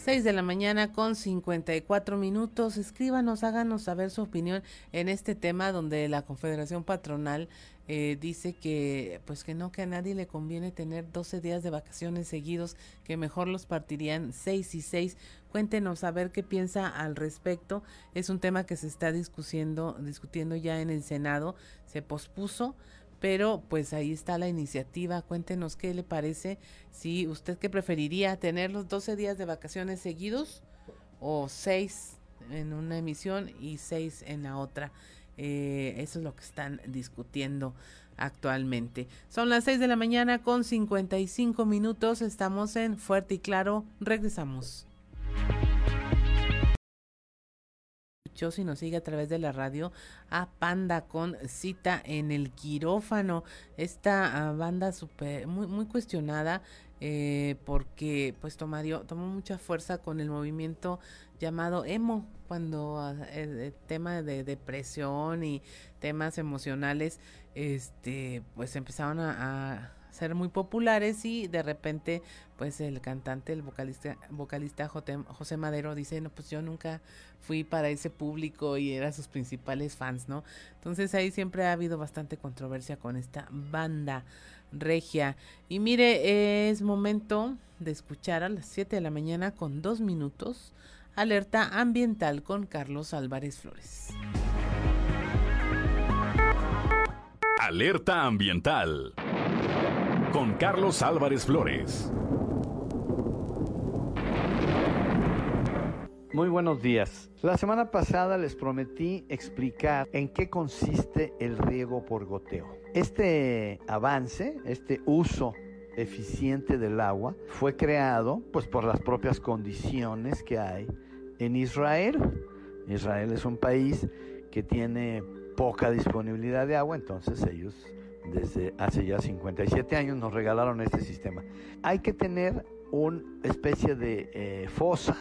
6 de la mañana con 54 minutos. Escríbanos, háganos saber su opinión en este tema donde la Confederación Patronal eh, dice que pues que no, que a nadie le conviene tener 12 días de vacaciones seguidos, que mejor los partirían 6 y 6. Cuéntenos a ver qué piensa al respecto. Es un tema que se está discutiendo, discutiendo ya en el Senado. Se pospuso pero pues ahí está la iniciativa. Cuéntenos qué le parece, si usted qué preferiría, tener los 12 días de vacaciones seguidos o 6 en una emisión y 6 en la otra. Eh, eso es lo que están discutiendo actualmente. Son las 6 de la mañana con 55 minutos. Estamos en Fuerte y Claro. Regresamos. Si nos sigue a través de la radio a Panda con cita en el quirófano. Esta ah, banda super, muy, muy cuestionada eh, porque pues tomario, tomó mucha fuerza con el movimiento llamado emo cuando ah, el, tema de depresión y temas emocionales este pues empezaron a ser muy populares y de repente pues el cantante, el vocalista, vocalista José Madero dice, no, pues yo nunca fui para ese público y era sus principales fans, ¿no? Entonces ahí siempre ha habido bastante controversia con esta banda regia. Y mire, es momento de escuchar a las 7 de la mañana con dos minutos alerta ambiental con Carlos Álvarez Flores. Alerta ambiental con Carlos Álvarez Flores. Muy buenos días. La semana pasada les prometí explicar en qué consiste el riego por goteo. Este avance, este uso eficiente del agua fue creado pues por las propias condiciones que hay en Israel. Israel es un país que tiene poca disponibilidad de agua, entonces ellos desde hace ya 57 años nos regalaron este sistema. Hay que tener una especie de eh, fosa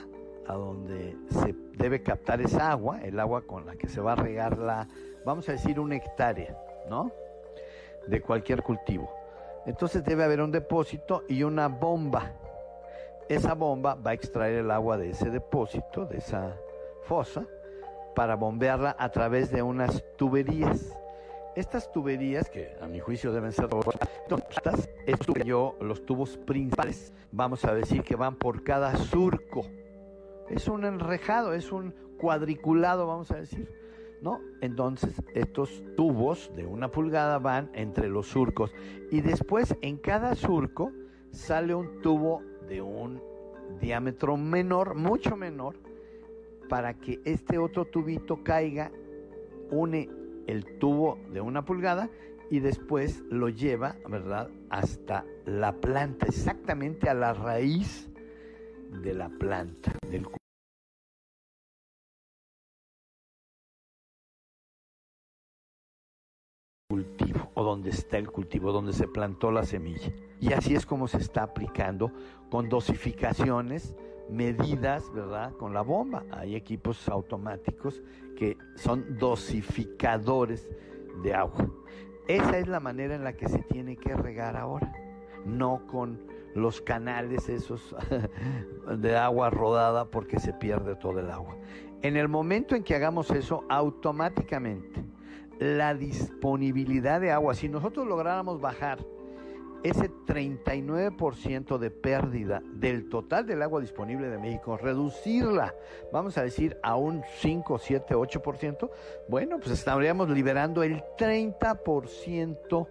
a donde se debe captar esa agua, el agua con la que se va a regar la, vamos a decir, una hectárea, ¿no? De cualquier cultivo. Entonces debe haber un depósito y una bomba. Esa bomba va a extraer el agua de ese depósito, de esa fosa, para bombearla a través de unas tuberías. Estas tuberías, que a mi juicio deben ser estas, yo, los tubos principales, vamos a decir que van por cada surco. Es un enrejado, es un cuadriculado, vamos a decir. ¿No? Entonces, estos tubos de una pulgada van entre los surcos y después en cada surco sale un tubo de un diámetro menor, mucho menor, para que este otro tubito caiga, une el tubo de una pulgada y después lo lleva, ¿verdad?, hasta la planta, exactamente a la raíz de la planta, del cultivo o donde está el cultivo, donde se plantó la semilla. Y así es como se está aplicando con dosificaciones medidas, ¿verdad? Con la bomba. Hay equipos automáticos que son dosificadores de agua. Esa es la manera en la que se tiene que regar ahora, no con los canales esos de agua rodada porque se pierde todo el agua. En el momento en que hagamos eso, automáticamente la disponibilidad de agua, si nosotros lográramos bajar ese 39% de pérdida del total del agua disponible de México, reducirla, vamos a decir, a un 5, 7, 8%, bueno, pues estaríamos liberando el 30%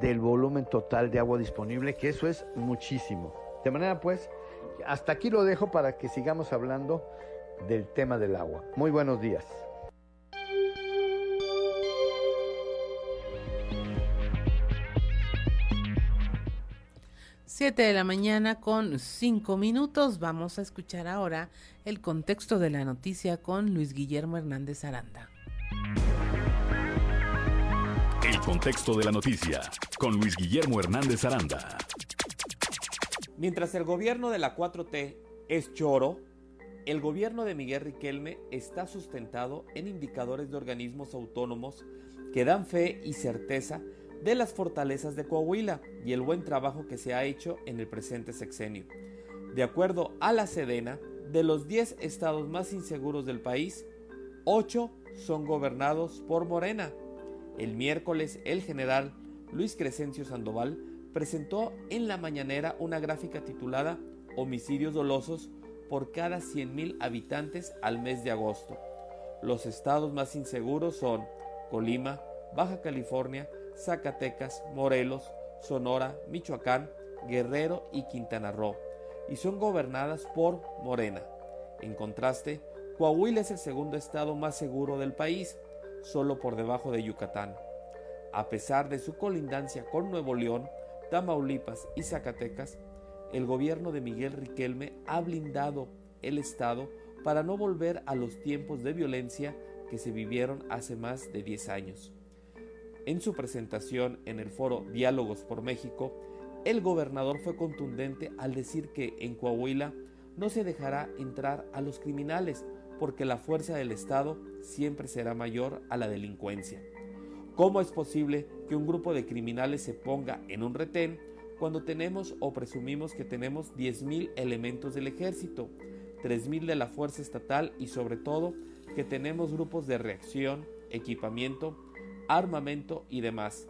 del volumen total de agua disponible, que eso es muchísimo. De manera pues, hasta aquí lo dejo para que sigamos hablando del tema del agua. Muy buenos días. 7 de la mañana con 5 minutos. Vamos a escuchar ahora el contexto de la noticia con Luis Guillermo Hernández Aranda. El contexto de la noticia con Luis Guillermo Hernández Aranda. Mientras el gobierno de la 4T es choro, el gobierno de Miguel Riquelme está sustentado en indicadores de organismos autónomos que dan fe y certeza de las fortalezas de Coahuila y el buen trabajo que se ha hecho en el presente sexenio. De acuerdo a la Sedena, de los 10 estados más inseguros del país, 8 son gobernados por Morena. El miércoles, el general Luis Crescencio Sandoval presentó en la mañanera una gráfica titulada Homicidios dolosos por cada 100.000 habitantes al mes de agosto. Los estados más inseguros son Colima, Baja California, Zacatecas, Morelos, Sonora, Michoacán, Guerrero y Quintana Roo, y son gobernadas por Morena. En contraste, Coahuila es el segundo estado más seguro del país, solo por debajo de Yucatán. A pesar de su colindancia con Nuevo León, Tamaulipas y Zacatecas, el gobierno de Miguel Riquelme ha blindado el estado para no volver a los tiempos de violencia que se vivieron hace más de 10 años. En su presentación en el foro Diálogos por México, el gobernador fue contundente al decir que en Coahuila no se dejará entrar a los criminales porque la fuerza del Estado siempre será mayor a la delincuencia. ¿Cómo es posible que un grupo de criminales se ponga en un retén cuando tenemos o presumimos que tenemos 10.000 elementos del ejército, 3.000 de la fuerza estatal y sobre todo que tenemos grupos de reacción, equipamiento armamento y demás.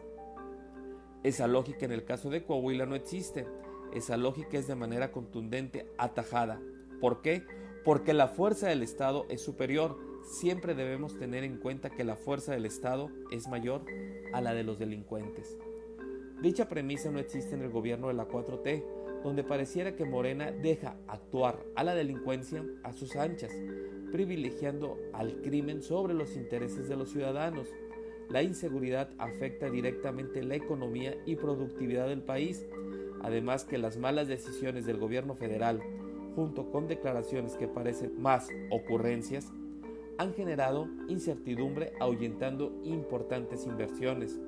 Esa lógica en el caso de Coahuila no existe. Esa lógica es de manera contundente atajada. ¿Por qué? Porque la fuerza del Estado es superior. Siempre debemos tener en cuenta que la fuerza del Estado es mayor a la de los delincuentes. Dicha premisa no existe en el gobierno de la 4T, donde pareciera que Morena deja actuar a la delincuencia a sus anchas, privilegiando al crimen sobre los intereses de los ciudadanos. La inseguridad afecta directamente la economía y productividad del país, además que las malas decisiones del gobierno federal, junto con declaraciones que parecen más ocurrencias, han generado incertidumbre ahuyentando importantes inversiones.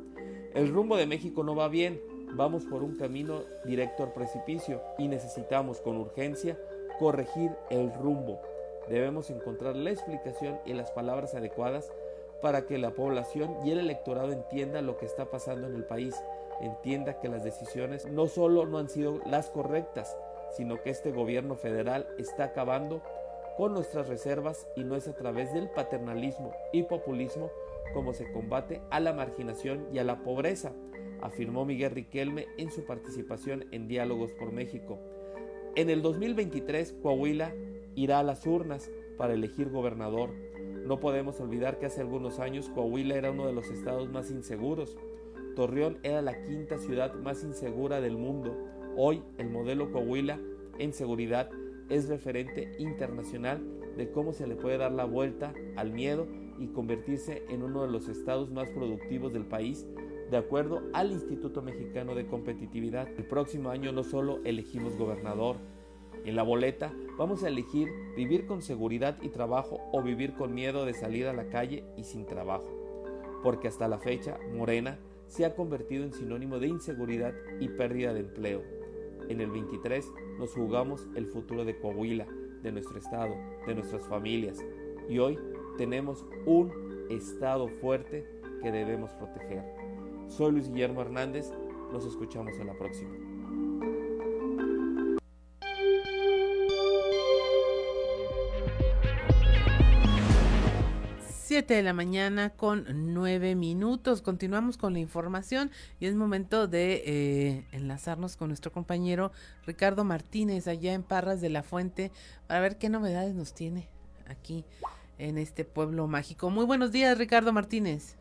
El rumbo de México no va bien, vamos por un camino directo al precipicio y necesitamos con urgencia corregir el rumbo. Debemos encontrar la explicación y las palabras adecuadas para que la población y el electorado entienda lo que está pasando en el país, entienda que las decisiones no solo no han sido las correctas, sino que este gobierno federal está acabando con nuestras reservas y no es a través del paternalismo y populismo como se combate a la marginación y a la pobreza, afirmó Miguel Riquelme en su participación en Diálogos por México. En el 2023 Coahuila irá a las urnas para elegir gobernador no podemos olvidar que hace algunos años Coahuila era uno de los estados más inseguros. Torreón era la quinta ciudad más insegura del mundo. Hoy el modelo Coahuila en seguridad es referente internacional de cómo se le puede dar la vuelta al miedo y convertirse en uno de los estados más productivos del país, de acuerdo al Instituto Mexicano de Competitividad. El próximo año no solo elegimos gobernador, en la boleta vamos a elegir vivir con seguridad y trabajo o vivir con miedo de salir a la calle y sin trabajo. Porque hasta la fecha, Morena se ha convertido en sinónimo de inseguridad y pérdida de empleo. En el 23 nos jugamos el futuro de Coahuila, de nuestro estado, de nuestras familias. Y hoy tenemos un estado fuerte que debemos proteger. Soy Luis Guillermo Hernández, nos escuchamos en la próxima. 7 7 de la mañana con 9 minutos. Continuamos con la información y es momento de eh, enlazarnos con nuestro compañero Ricardo Martínez allá en Parras de la Fuente para ver qué novedades nos tiene aquí en este pueblo mágico. Muy buenos días, Ricardo Martínez.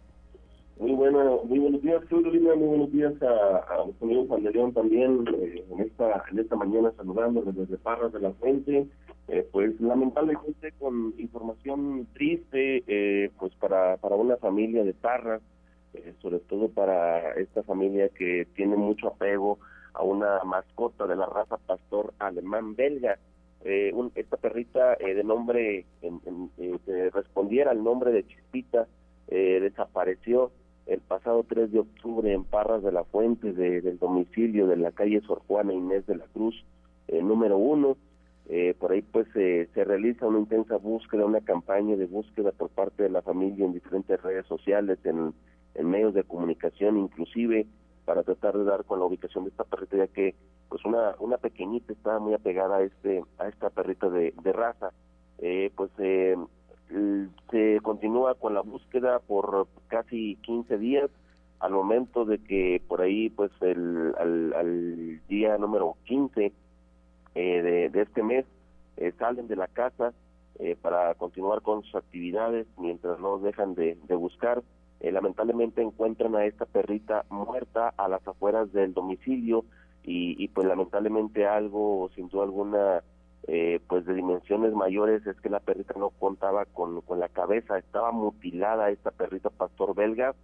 Muy, bueno, muy buenos días, muy buenos días a, a nuestro amigo Juan León también eh, en, esta, en esta mañana saludándoles desde Parras de la Fuente. Eh, pues lamentablemente con información triste, eh, pues para, para una familia de Parras, eh, sobre todo para esta familia que tiene mucho apego a una mascota de la raza pastor alemán belga. Eh, un, esta perrita eh, de nombre, en, en, que respondiera al nombre de Chispita, desapareció el pasado 3 de octubre en Parras de la Fuente de, del domicilio de la calle Sor Juana Inés de la Cruz, número uno. Eh, por ahí pues eh, se realiza una intensa búsqueda, una campaña de búsqueda por parte de la familia en diferentes redes sociales, en, medios de comunicación inclusive, para tratar de dar con la ubicación de esta perrita, ya que pues una, una pequeñita estaba muy apegada a este a esta perrita de, de raza. Eh, pues eh, se continúa con la búsqueda por casi 15 días al momento de que por ahí pues el al, al día número 15 eh, de, este mes eh, salen de la casa eh, para continuar con sus actividades mientras no dejan de, de buscar. Lamentablemente encuentran a esta perrita muerta a las afueras del domicilio y, y pues lamentablemente algo sin duda alguna eh, pues de dimensiones mayores es que la perrita no contaba con, con la cabeza, estaba mutilada esta perrita pastor belga,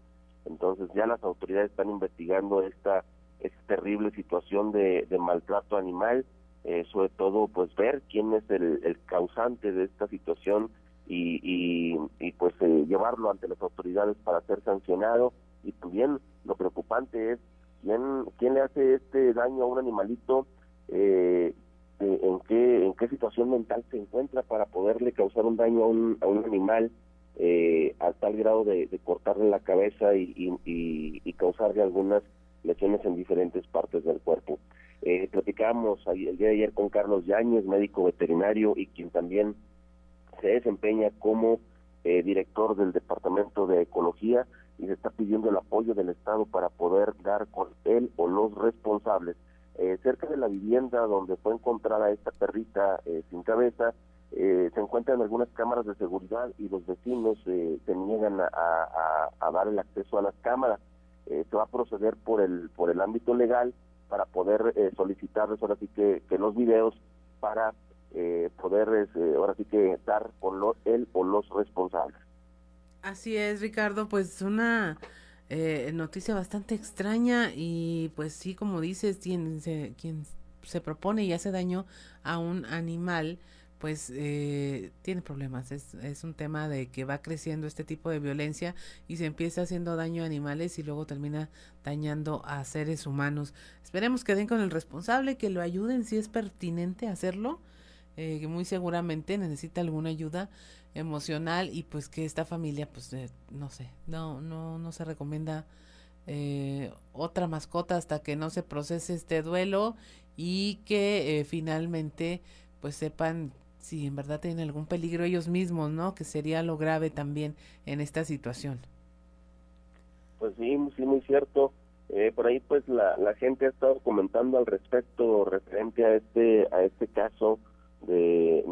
entonces ya las autoridades están investigando esta, esta terrible situación de, de maltrato animal, eh, sobre todo pues ver quién es el, el causante de esta situación y, y, y pues eh, llevarlo ante las autoridades para ser sancionado y también lo preocupante es quién, quién le hace este daño a un animalito eh, en qué en qué situación mental se encuentra para poderle causar un daño a un, a un animal eh, a tal grado de, de, cortarle la cabeza y, y, y, causarle algunas lesiones en diferentes partes del cuerpo. Eh, platicamos el día de ayer con Carlos Yáñez, médico veterinario y quien también se desempeña como eh, director del Departamento de Ecología y se está pidiendo el apoyo del Estado para poder dar con él o los responsables eh, cerca de la vivienda donde fue encontrada esta perrita eh, sin cabeza, eh, se encuentran algunas cámaras de seguridad y los vecinos eh, se niegan a, a, dar el acceso a las cámaras. se va a proceder por el por el ámbito legal para poder solicitarles ahora sí que, los videos para poder ahora sí que dar con lo, él o los responsables. Así es, Ricardo, pues una eh, noticia bastante extraña y pues sí, como dices, quien se, quien se propone y hace daño a un animal, pues eh, tiene problemas. Es, es un tema de que va creciendo este tipo de violencia y se empieza haciendo daño a animales y luego termina dañando a seres humanos. Esperemos que den con el responsable, que lo ayuden si es pertinente hacerlo, eh, que muy seguramente necesita alguna ayuda emocional y pues que esta familia pues eh, no sé no no no se recomienda eh, otra mascota hasta que no se procese este duelo y que eh, finalmente pues sepan si en verdad tienen algún peligro ellos mismos no que sería lo grave también en esta situación. Pues sí sí muy cierto. Eh, por ahí pues la, la gente ha estado comentando al respecto referente a este a este caso de,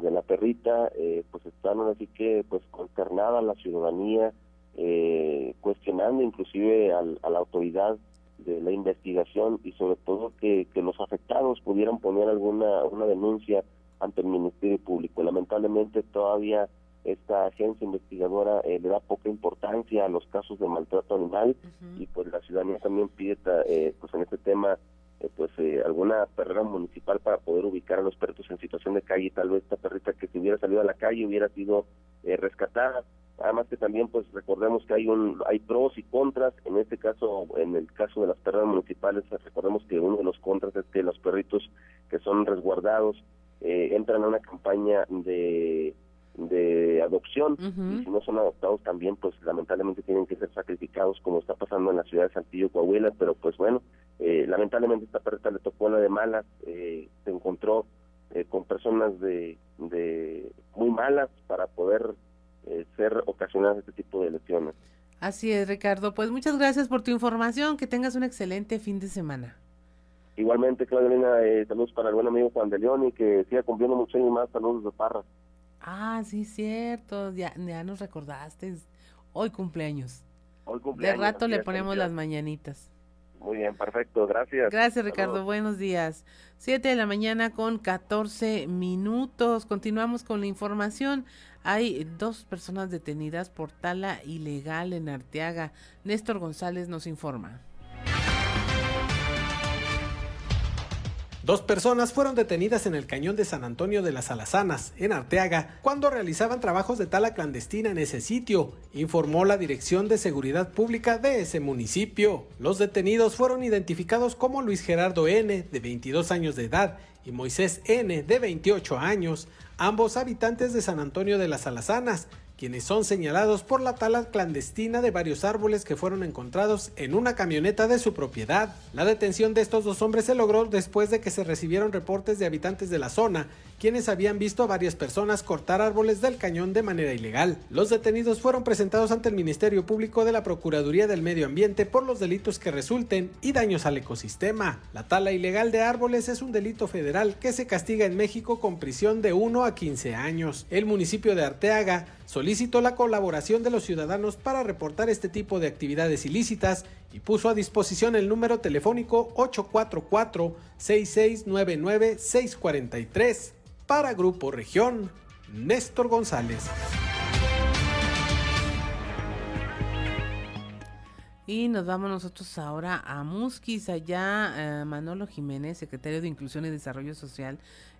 de, la perrita, eh, pues están así que pues consternada la ciudadanía, eh, cuestionando inclusive al, a la autoridad de la investigación y sobre todo que, que los afectados pudieran poner alguna una denuncia ante el Ministerio Público. Lamentablemente todavía esta agencia investigadora eh, le da poca importancia a los casos de maltrato animal uh -huh. y pues la ciudadanía también pide eh, pues en este tema eh, pues eh, alguna perrera municipal para poder ubicar a los perritos en situación de calle tal vez esta perrita que si hubiera salido a la calle hubiera sido eh, rescatada además que también pues recordemos que hay un hay pros y contras en este caso en el caso de las perreras municipales recordemos que uno de los contras es que los perritos que son resguardados eh, entran a una campaña de de adopción uh -huh. y si no son adoptados también pues lamentablemente tienen que ser sacrificados como está pasando en la ciudad de Saltillo, Coahuila, pero pues bueno, eh, lamentablemente esta perrita le tocó la de malas, eh, se encontró eh, con personas de, de muy malas para poder ser ocasionadas este tipo de lesiones. Así es, Ricardo. Pues muchas gracias por tu información. Que tengas un excelente fin de semana. Igualmente, Claudia eh, saludos para el buen amigo Juan de León y que siga cumpliendo mucho años más. Saludos de Parra. Ah, sí, cierto. Ya, ya nos recordaste. Hoy cumpleaños. Hoy cumpleaños. De rato le ponemos las mañanitas. Muy bien, perfecto. Gracias. Gracias, Ricardo. Buenos días. Siete de la mañana con 14 minutos. Continuamos con la información. Hay dos personas detenidas por tala ilegal en Arteaga. Néstor González nos informa. Dos personas fueron detenidas en el cañón de San Antonio de las Alazanas, en Arteaga, cuando realizaban trabajos de tala clandestina en ese sitio, informó la Dirección de Seguridad Pública de ese municipio. Los detenidos fueron identificados como Luis Gerardo N., de 22 años de edad, y Moisés N., de 28 años, ambos habitantes de San Antonio de las Alazanas, quienes son señalados por la tala clandestina de varios árboles que fueron encontrados en una camioneta de su propiedad. La detención de estos dos hombres se logró después de que se recibieron reportes de habitantes de la zona, quienes habían visto a varias personas cortar árboles del cañón de manera ilegal. Los detenidos fueron presentados ante el Ministerio Público de la Procuraduría del Medio Ambiente por los delitos que resulten y daños al ecosistema. La tala ilegal de árboles es un delito federal que se castiga en México con prisión de 1 a 15 años. El municipio de Arteaga solicitó la colaboración de los ciudadanos para reportar este tipo de actividades ilícitas y puso a disposición el número telefónico 844-6699-643. Para Grupo Región, Néstor González. Y nos vamos nosotros ahora a Musquis, allá eh, Manolo Jiménez, secretario de Inclusión y Desarrollo Social,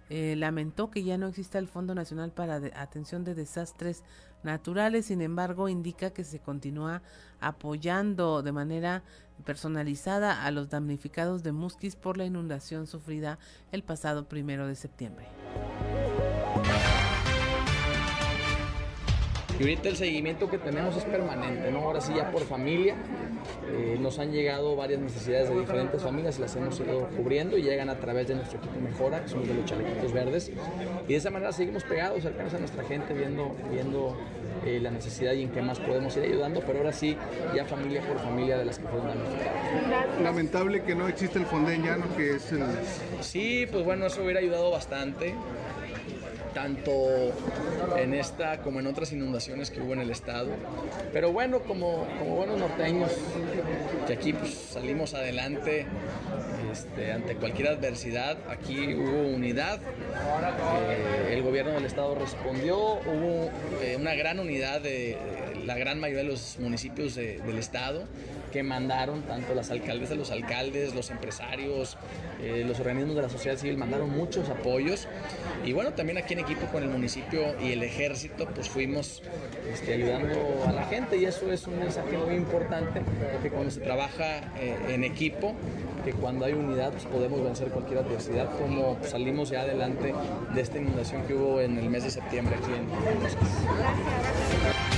eh, lamentó que ya no exista el Fondo Nacional para Atención de Desastres Naturales, sin embargo indica que se continúa apoyando de manera personalizada a los damnificados de Musquis por la inundación sufrida el pasado primero de septiembre. Y ahorita el seguimiento que tenemos es permanente, ¿no? Ahora sí ya por familia eh, nos han llegado varias necesidades de diferentes familias y las hemos ido cubriendo y llegan a través de nuestro equipo Mejora, que somos de los chalequitos verdes. Y de esa manera seguimos pegados, cercanos a nuestra gente, viendo, viendo eh, la necesidad y en qué más podemos ir ayudando, pero ahora sí ya familia por familia de las que fueron damnificadas. Lamentable que no existe el Fondeñano, que es el... Sí, pues bueno, eso hubiera ayudado bastante tanto en esta como en otras inundaciones que hubo en el estado. Pero bueno, como, como buenos norteños, que aquí pues, salimos adelante este, ante cualquier adversidad, aquí hubo unidad, eh, el gobierno del estado respondió, hubo eh, una gran unidad de, la gran mayoría de los municipios del estado que mandaron tanto las alcaldes, los alcaldes, los empresarios, eh, los organismos de la sociedad civil mandaron muchos apoyos. Y bueno, también aquí en equipo con el municipio y el ejército pues fuimos este, ayudando a la gente. Y eso es un mensaje muy importante porque cuando se trabaja eh, en equipo que cuando hay unidad pues podemos vencer cualquier adversidad como salimos ya adelante de esta inundación que hubo en el mes de septiembre aquí en, en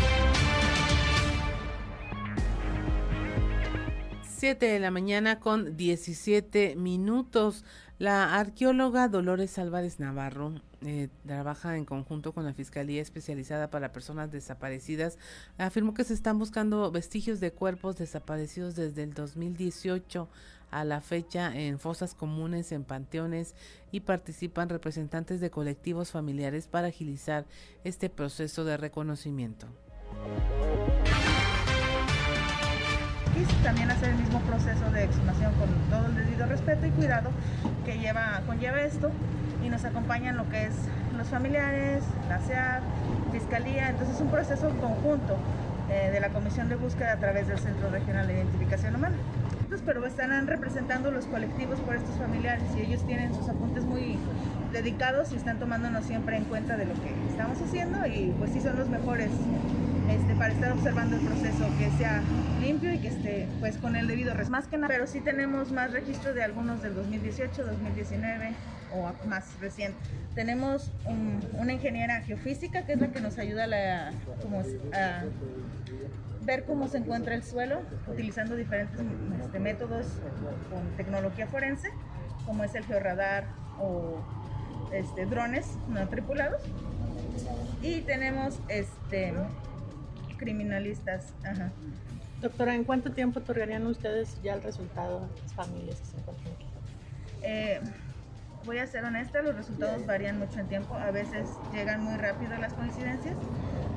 7 de la mañana con 17 minutos. La arqueóloga Dolores Álvarez Navarro eh, trabaja en conjunto con la Fiscalía Especializada para Personas Desaparecidas. Afirmó que se están buscando vestigios de cuerpos desaparecidos desde el 2018 a la fecha en fosas comunes, en panteones y participan representantes de colectivos familiares para agilizar este proceso de reconocimiento también hacer el mismo proceso de exhumación con todo el debido respeto y cuidado que lleva, conlleva esto y nos acompañan lo que es los familiares, la SEAD, Fiscalía, entonces es un proceso conjunto eh, de la Comisión de Búsqueda a través del Centro Regional de Identificación Humana. Pero están representando los colectivos por estos familiares y ellos tienen sus apuntes muy dedicados y están tomándonos siempre en cuenta de lo que estamos haciendo y pues sí son los mejores este, para estar observando el proceso, que sea limpio y que esté pues con el debido res. Más que nada, pero sí tenemos más registros de algunos del 2018, 2019 o más reciente. Tenemos una ingeniera geofísica que es la que nos ayuda a, a ver cómo se encuentra el suelo utilizando diferentes este, métodos con tecnología forense, como es el georradar o este, drones no tripulados y tenemos este criminalistas. Ajá. Doctora, ¿en cuánto tiempo otorgarían ustedes ya el resultado a las familias que se encuentran aquí? Eh, voy a ser honesta, los resultados varían mucho en tiempo. A veces llegan muy rápido las coincidencias,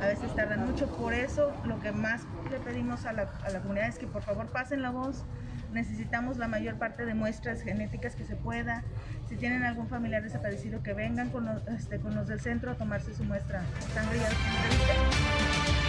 a veces tardan mucho. Por eso lo que más le pedimos a la, a la comunidad es que por favor pasen la voz. Necesitamos la mayor parte de muestras genéticas que se pueda. Si tienen algún familiar desaparecido, que vengan con los, este, con los del centro a tomarse su muestra sangre y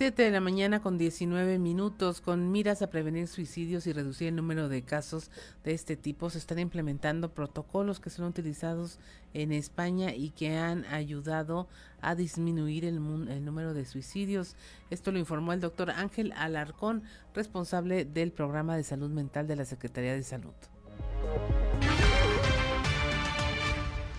7 de la mañana con 19 minutos, con miras a prevenir suicidios y reducir el número de casos de este tipo, se están implementando protocolos que son utilizados en España y que han ayudado a disminuir el, el número de suicidios. Esto lo informó el doctor Ángel Alarcón, responsable del programa de salud mental de la Secretaría de Salud.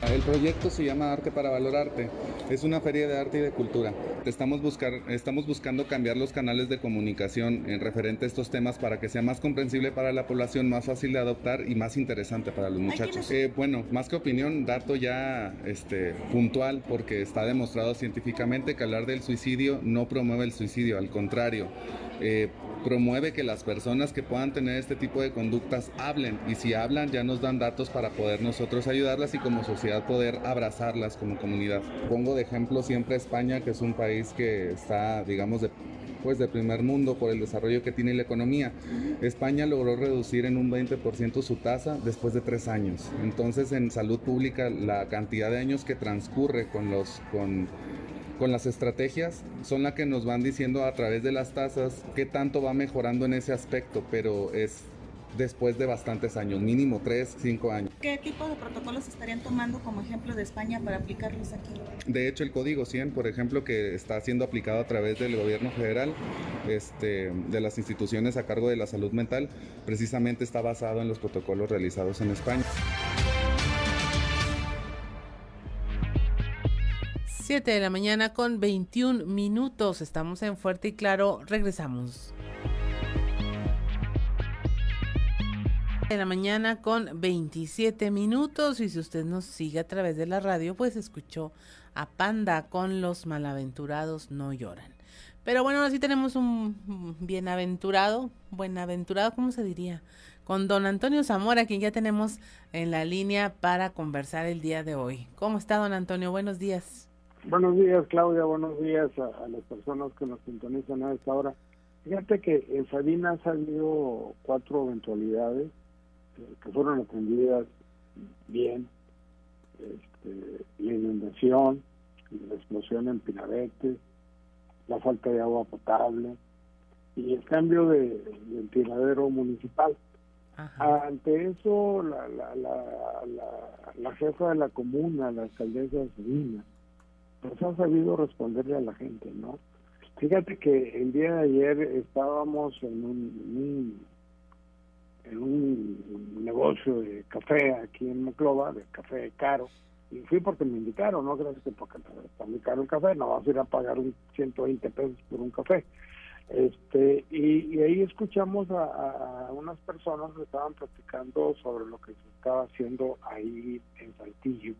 El proyecto se llama Arte para Valorarte. Es una feria de arte y de cultura. Estamos, buscar, estamos buscando cambiar los canales de comunicación en referente a estos temas para que sea más comprensible para la población, más fácil de adoptar y más interesante para los muchachos. Eh, bueno, más que opinión, dato ya este, puntual, porque está demostrado científicamente que hablar del suicidio no promueve el suicidio, al contrario. Eh, promueve que las personas que puedan tener este tipo de conductas hablen y si hablan ya nos dan datos para poder nosotros ayudarlas y como sociedad poder abrazarlas como comunidad. Pongo de ejemplo siempre España, que es un país que está, digamos, de pues de primer mundo por el desarrollo que tiene la economía. España logró reducir en un 20% su tasa después de tres años. Entonces en salud pública la cantidad de años que transcurre con los con con las estrategias son las que nos van diciendo a través de las tasas qué tanto va mejorando en ese aspecto, pero es después de bastantes años, mínimo 3, 5 años. ¿Qué tipo de protocolos estarían tomando como ejemplo de España para aplicarlos aquí? De hecho, el Código 100, por ejemplo, que está siendo aplicado a través del gobierno federal, este, de las instituciones a cargo de la salud mental, precisamente está basado en los protocolos realizados en España. 7 de la mañana con 21 minutos. Estamos en Fuerte y Claro. Regresamos. De la mañana con 27 minutos y si usted nos sigue a través de la radio pues escuchó a Panda con los malaventurados no lloran. Pero bueno, así tenemos un bienaventurado, buenaventurado, ¿cómo se diría? Con don Antonio Zamora, quien ya tenemos en la línea para conversar el día de hoy. ¿Cómo está don Antonio? Buenos días. Buenos días, Claudia. Buenos días a, las personas que nos sintonizan a esta hora. Fíjate que en Sabina ha salido cuatro eventualidades que fueron atendidas bien. Este, la inundación, la explosión en Pinabete, la falta de agua potable y el cambio de, del tiradero municipal. Ante eso, la, la, la, la, jefa de la comuna, la alcaldesa de Sabina, pues ha sabido responderle a la gente, ¿no? Fíjate que el día de ayer estábamos en un, en un negocio de café aquí en Moclova, de café caro, y fui porque me invitaron, no gracias que porque está muy caro el café, no vas a ir a pagar un 120 pesos por un café. Este, y, ahí escuchamos a, a, unas personas que estaban platicando sobre lo que se estaba haciendo ahí en Saltillo.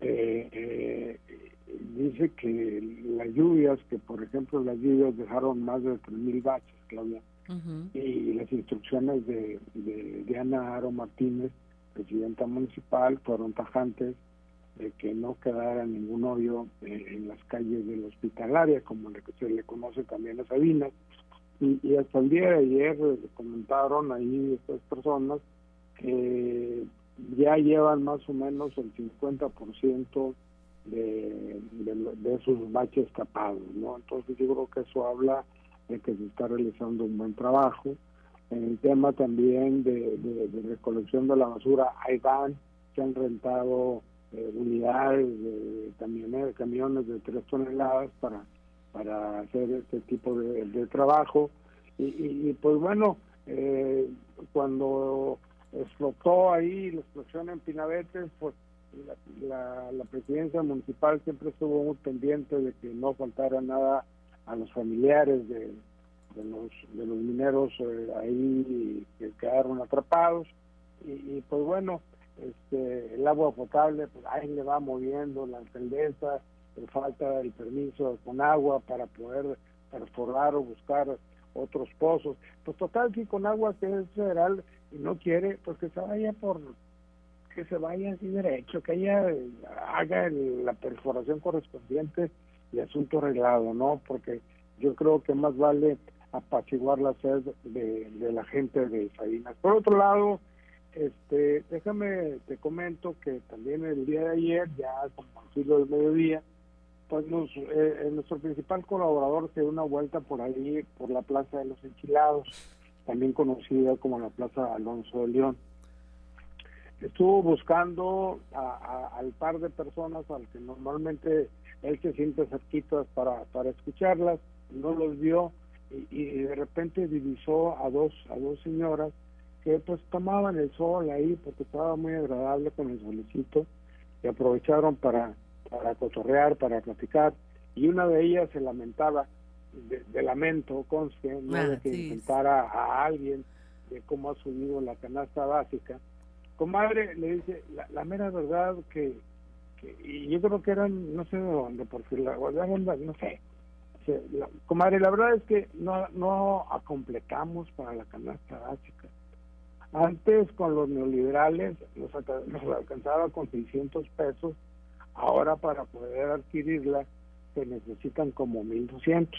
Eh, eh, dice que las lluvias, que por ejemplo las lluvias dejaron más de 3.000 baches, Claudia, y las instrucciones de, de Aro Martínez, presidenta municipal, fueron tajantes de que no quedara ningún hoyo eh, en las calles del hospitalaria, como le, se le conoce también a Sabina. Y, hasta el día de ayer comentaron ahí estas personas que ya llevan más o menos el 50% de, de, esos baches tapados, ¿no? Entonces yo creo que eso habla de que se está realizando un buen trabajo. En el tema también de, recolección de la basura, ahí van, se han rentado eh, unidades de camiones, de tres toneladas para, para hacer este tipo de, trabajo. Y, y, pues bueno, eh, cuando explotó ahí la explosión en Pinabetes, pues la, la, presidencia municipal siempre estuvo muy pendiente de que no faltara nada a los familiares de, de los de los mineros eh, ahí que quedaron atrapados y, pues bueno este, el agua potable, pues ahí le va moviendo la alcaldesa, falta el permiso con agua para poder perforar o buscar otros pozos. Pues total, que con agua que es federal y no quiere, pues que se vaya por, que se vaya así derecho, que ella haga la perforación correspondiente y asunto arreglado, ¿no? Porque yo creo que más vale apaciguar la sed de, la gente de Salinas. Por otro lado, este, déjame, te comento que también el día de ayer, ya como al filo del mediodía, pues nos, eh, eh, nuestro principal colaborador se dio una vuelta por ahí, por la Plaza de los Enchilados, también conocida como la Plaza Alonso de León. Estuvo buscando al par de personas al que normalmente él se siente cerquitas para, para escucharlas, no los vio y, de repente divisó a dos, a dos señoras que pues tomaban el sol ahí porque estaba muy agradable con el solecito y aprovecharon para para cotorrear, para platicar, y una de ellas se lamentaba de, lamento, conste, ¿no? de que intentara a alguien de cómo ha subido la canasta básica. Comadre le dice, la, mera verdad que, y yo creo que eran, no sé de dónde, porque la no sé. La, comadre, la verdad es que no, no acompletamos para la canasta básica. Antes con los neoliberales nos, alcanzaba con 600 pesos Ahora para poder adquirirla se necesitan como 1200.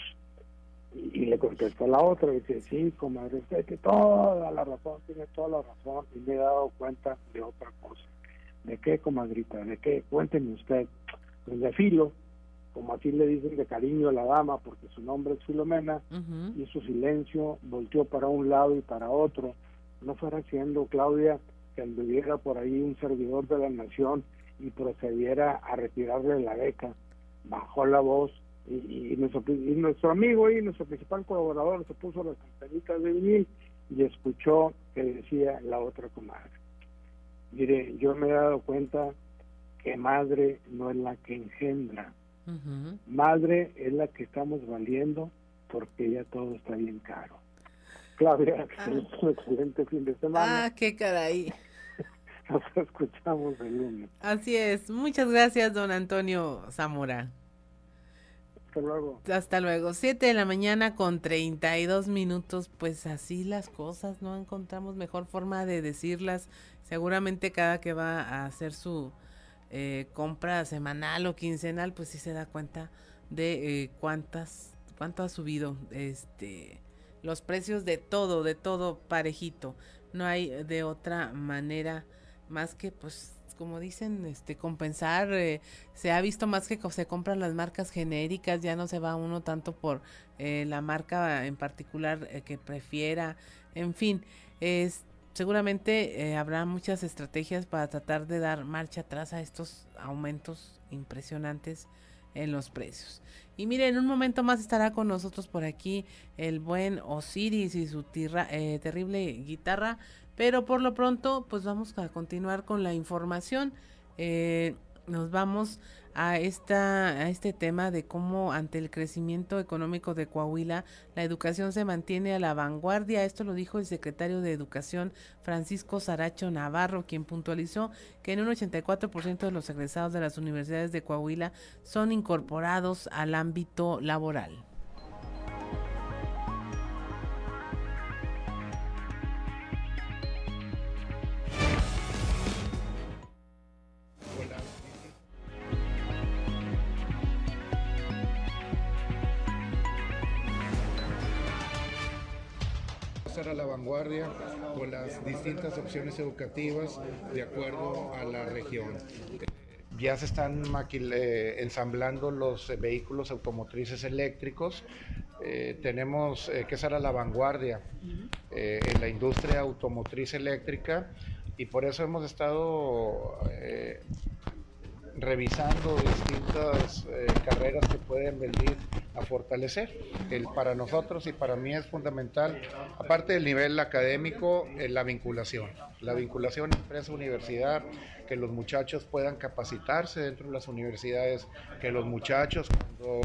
Y, y le contestó la otra, dice, sí, comadre, usted tiene toda la razón, tiene toda la razón, y me he dado cuenta de otra cosa. ¿De qué, comadrita? ¿De qué? Cuénteme usted. Pues de filo, como así le dicen de cariño a la dama, porque su nombre es Filomena, y su silencio volteó para un lado y para otro. No fuera siendo, Claudia, que anduviera por ahí un servidor de la nación y procediera a retirarle la beca. Bajó la voz y, nuestro, nuestro amigo y nuestro principal colaborador se puso las campanitas de vinil y escuchó que decía la otra comadre. Mire, yo me he dado cuenta que madre no es la que engendra. Madre es la que estamos valiendo porque ya todo está bien caro. Claudia, ah. un excelente fin de semana. Ah, qué caray. Nos escuchamos el lunes. Así es. Muchas gracias, don Antonio Zamora. Hasta luego. Hasta luego. Siete de la mañana con treinta y dos minutos. Pues así las cosas, no encontramos mejor forma de decirlas. Seguramente cada que va a hacer su eh, compra semanal o quincenal, pues sí se da cuenta de eh, cuántas, cuánto ha subido este los precios de todo, de todo parejito. No hay de otra manera más que pues como dicen, este compensar, eh, se ha visto más que se compran las marcas genéricas, ya no se va uno tanto por eh, la marca en particular eh, que prefiera, en fin, es seguramente habrá muchas estrategias para tratar de dar marcha atrás a estos aumentos impresionantes en los precios. Y mire, en un momento más estará con nosotros por aquí el buen Osiris y su terrible guitarra. Pero por lo pronto, pues vamos a continuar con la información. Eh, nos vamos a esta a este tema de cómo ante el crecimiento económico de Coahuila la educación se mantiene a la vanguardia. Esto lo dijo el secretario de Educación Francisco Saracho Navarro, quien puntualizó que en un 84% de los egresados de las universidades de Coahuila son incorporados al ámbito laboral. A la vanguardia con las distintas opciones educativas de acuerdo a la región. Ya se están eh, ensamblando los vehículos automotrices eléctricos. Eh, tenemos eh, que estar a la vanguardia en la industria automotriz eléctrica y por eso hemos estado revisando distintas carreras que pueden venir a fortalecer. El, para nosotros y para mí es fundamental, aparte del nivel académico, eh, la vinculación. La vinculación empresa-universidad, que los muchachos puedan capacitarse dentro de las universidades, que los muchachos cuando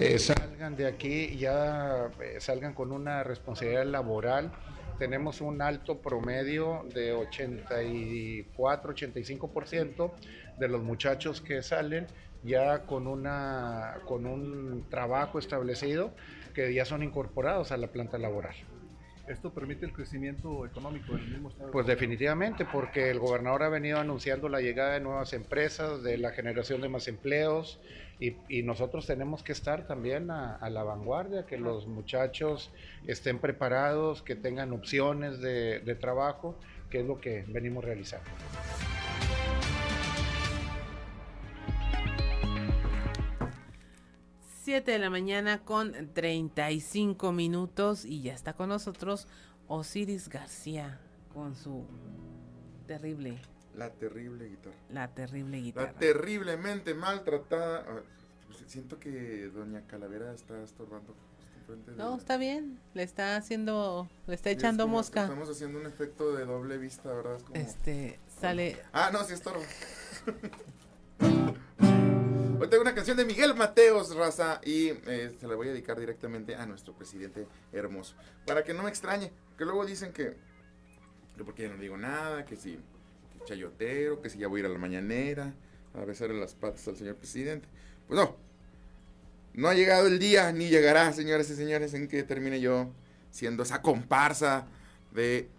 eh, salgan de aquí ya eh, salgan con una responsabilidad laboral tenemos un alto promedio de 84-85% de los muchachos que salen ya con, una, con un trabajo establecido que ya son incorporados a la planta laboral. ¿Esto permite el crecimiento económico del mismo estado? Pues definitivamente, porque el gobernador ha venido anunciando la llegada de nuevas empresas, de la generación de más empleos, y, y nosotros tenemos que estar también a, a, la vanguardia, que los muchachos estén preparados, que tengan opciones de, de trabajo, que es lo que venimos realizando. 7 de la mañana con 35 minutos y ya está con nosotros Osiris García con su terrible. La terrible guitarra. La terrible guitarra. La terriblemente maltratada. Siento que Doña Calavera está estorbando. No, está bien. Le está haciendo, le está echando mosca. Estamos haciendo un efecto de doble vista, ¿verdad? Como... Este, sale. Ah, no, sí estorbo. Hoy tengo una canción de Miguel Mateos, raza, y eh, se la voy a dedicar directamente a nuestro presidente hermoso. Para que no me extrañe, que luego dicen que, que porque ya no digo nada, que si chayotero, que si ya voy a ir a la mañanera a besarle las patas al señor presidente. Pues no, no ha llegado el día, ni llegará, señores y señores, en que termine yo siendo esa comparsa de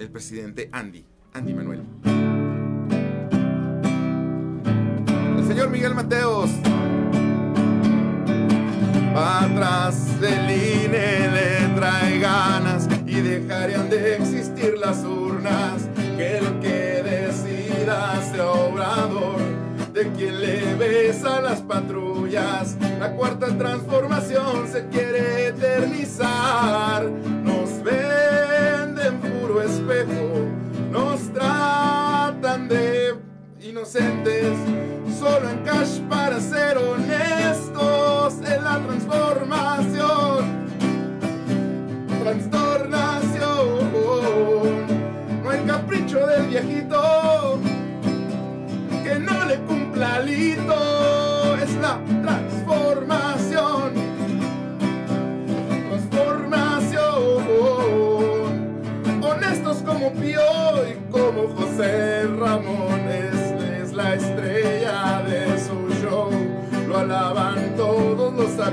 el presidente Andy, Andy Manuel. Señor Miguel Mateos. Atrás del INE le trae ganas y dejarían de existir las urnas. Que el que decida sea obrador de quien le besa las patrullas. La cuarta transformación se quiere eternizar. Nos venden puro espejo, nos tratan de inocentes solo en cash para ser honestos en la transformación. Trastornación. No hay capricho del viejito que no le cumpla alito. Es la transformación. Transformación. Honestos como Pío y como José Ramón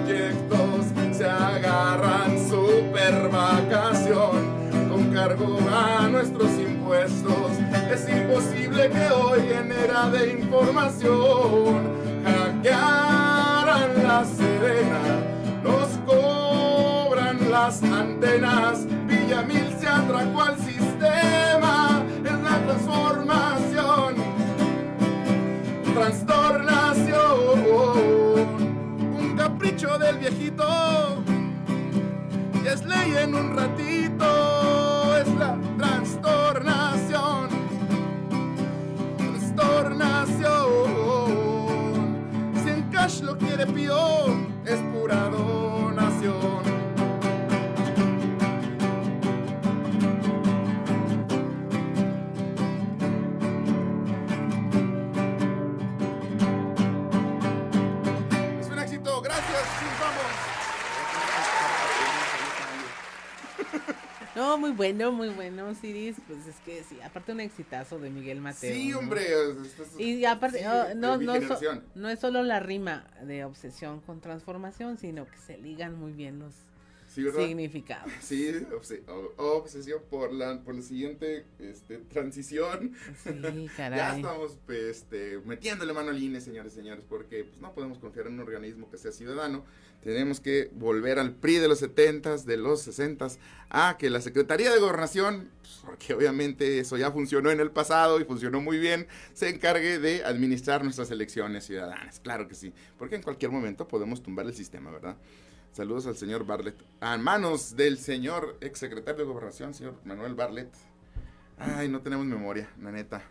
abyectos, se agarran super vacación con cargo a nuestros impuestos. Es imposible que hoy en era de información hackearan la serena, nos cobran las antenas. Villamil se atracó al sistema, es la transformación, trastornación, del viejito. Y es ley en un ratito, es la trastornación, trastornación. Si en cash lo quiere Pío, es pura No, muy bueno, muy bueno, Siris. Pues es que sí, aparte un exitazo de Miguel Mateo. Sí, ¿no? hombre. es- Y aparte, sí, oh, no, no, so- no es solo la rima de obsesión con transformación, sino que se ligan muy bien los Sí, ¿verdad? significados. Sí, obsesión por la, por la siguiente este, transición. Sí, ya caray. estamos pues, este, metiéndole mano al INE, señores y señores, porque pues, no podemos confiar en un organismo que sea ciudadano. Tenemos que volver al PRI de los 70s, de los 60s, a que la Secretaría de Gobernación, pues, porque obviamente eso ya funcionó en el pasado y funcionó muy bien, se encargue de administrar nuestras elecciones ciudadanas. Claro que sí, porque en cualquier momento podemos tumbar el sistema, ¿verdad? Saludos al señor Bartlett. A manos del señor exsecretario de Gobernación, señor Manuel Bartlett. Ay, no tenemos memoria, la neta.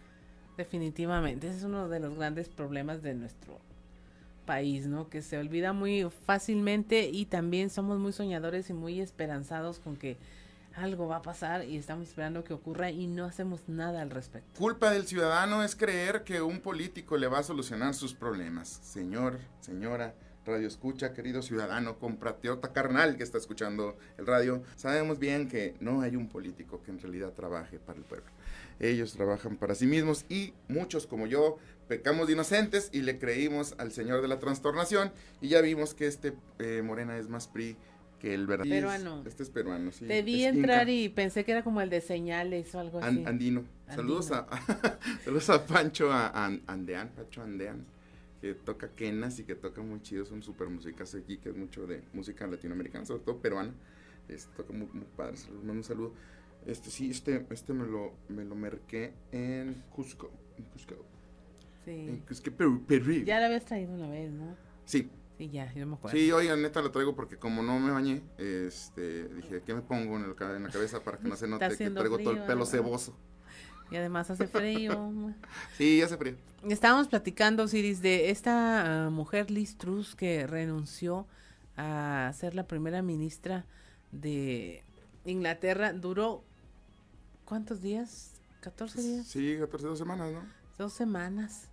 Definitivamente, ese es uno de los grandes problemas de nuestro país, ¿no? Que se olvida muy fácilmente y también somos muy soñadores y muy esperanzados con que algo va a pasar y estamos esperando que ocurra y no hacemos nada al respecto. Culpa del ciudadano es creer que un político le va a solucionar sus problemas. Señor, señora, radio escucha, querido ciudadano, compatriota carnal que está escuchando el radio, sabemos bien que no hay un político que en realidad trabaje para el pueblo. Ellos trabajan para sí mismos y muchos como yo pecamos de inocentes y le creímos al señor de la trastornación y ya vimos que este eh, Morena es más PRI que el verdadero. Peruano. Este es peruano, sí. Te vi entrar inca. y pensé que era como el de señales o algo así. andino. Saludos a, saludos a Pancho a, a- Andean, Pancho Andean, que toca quenas y que toca muy chido, son super músicas aquí, que es mucho de música latinoamericana, sobre todo peruana. Este, toca muy, muy padre, se los mando un saludo. Este sí, este, este me lo, me lo merqué en Cusco. En Cusco. En Sí. Cusco, Perú, Perú. Ya la habías traído una vez, ¿no? Sí. Sí, ya, yo me acuerdo. Sí, oigan, neta lo traigo porque como no me bañé, este, dije, ¿qué me pongo en, el en la cabeza para que no se note que traigo todo el pelo ceboso? Y además hace frío. Sí, hace frío. Estábamos platicando, Ciris, de esta ah, mujer Liz Truss que renunció a ser la primera ministra de Inglaterra. Duró, ¿cuántos días? ¿14 días? Sí, 14, dos semanas, ¿no? Dos semanas.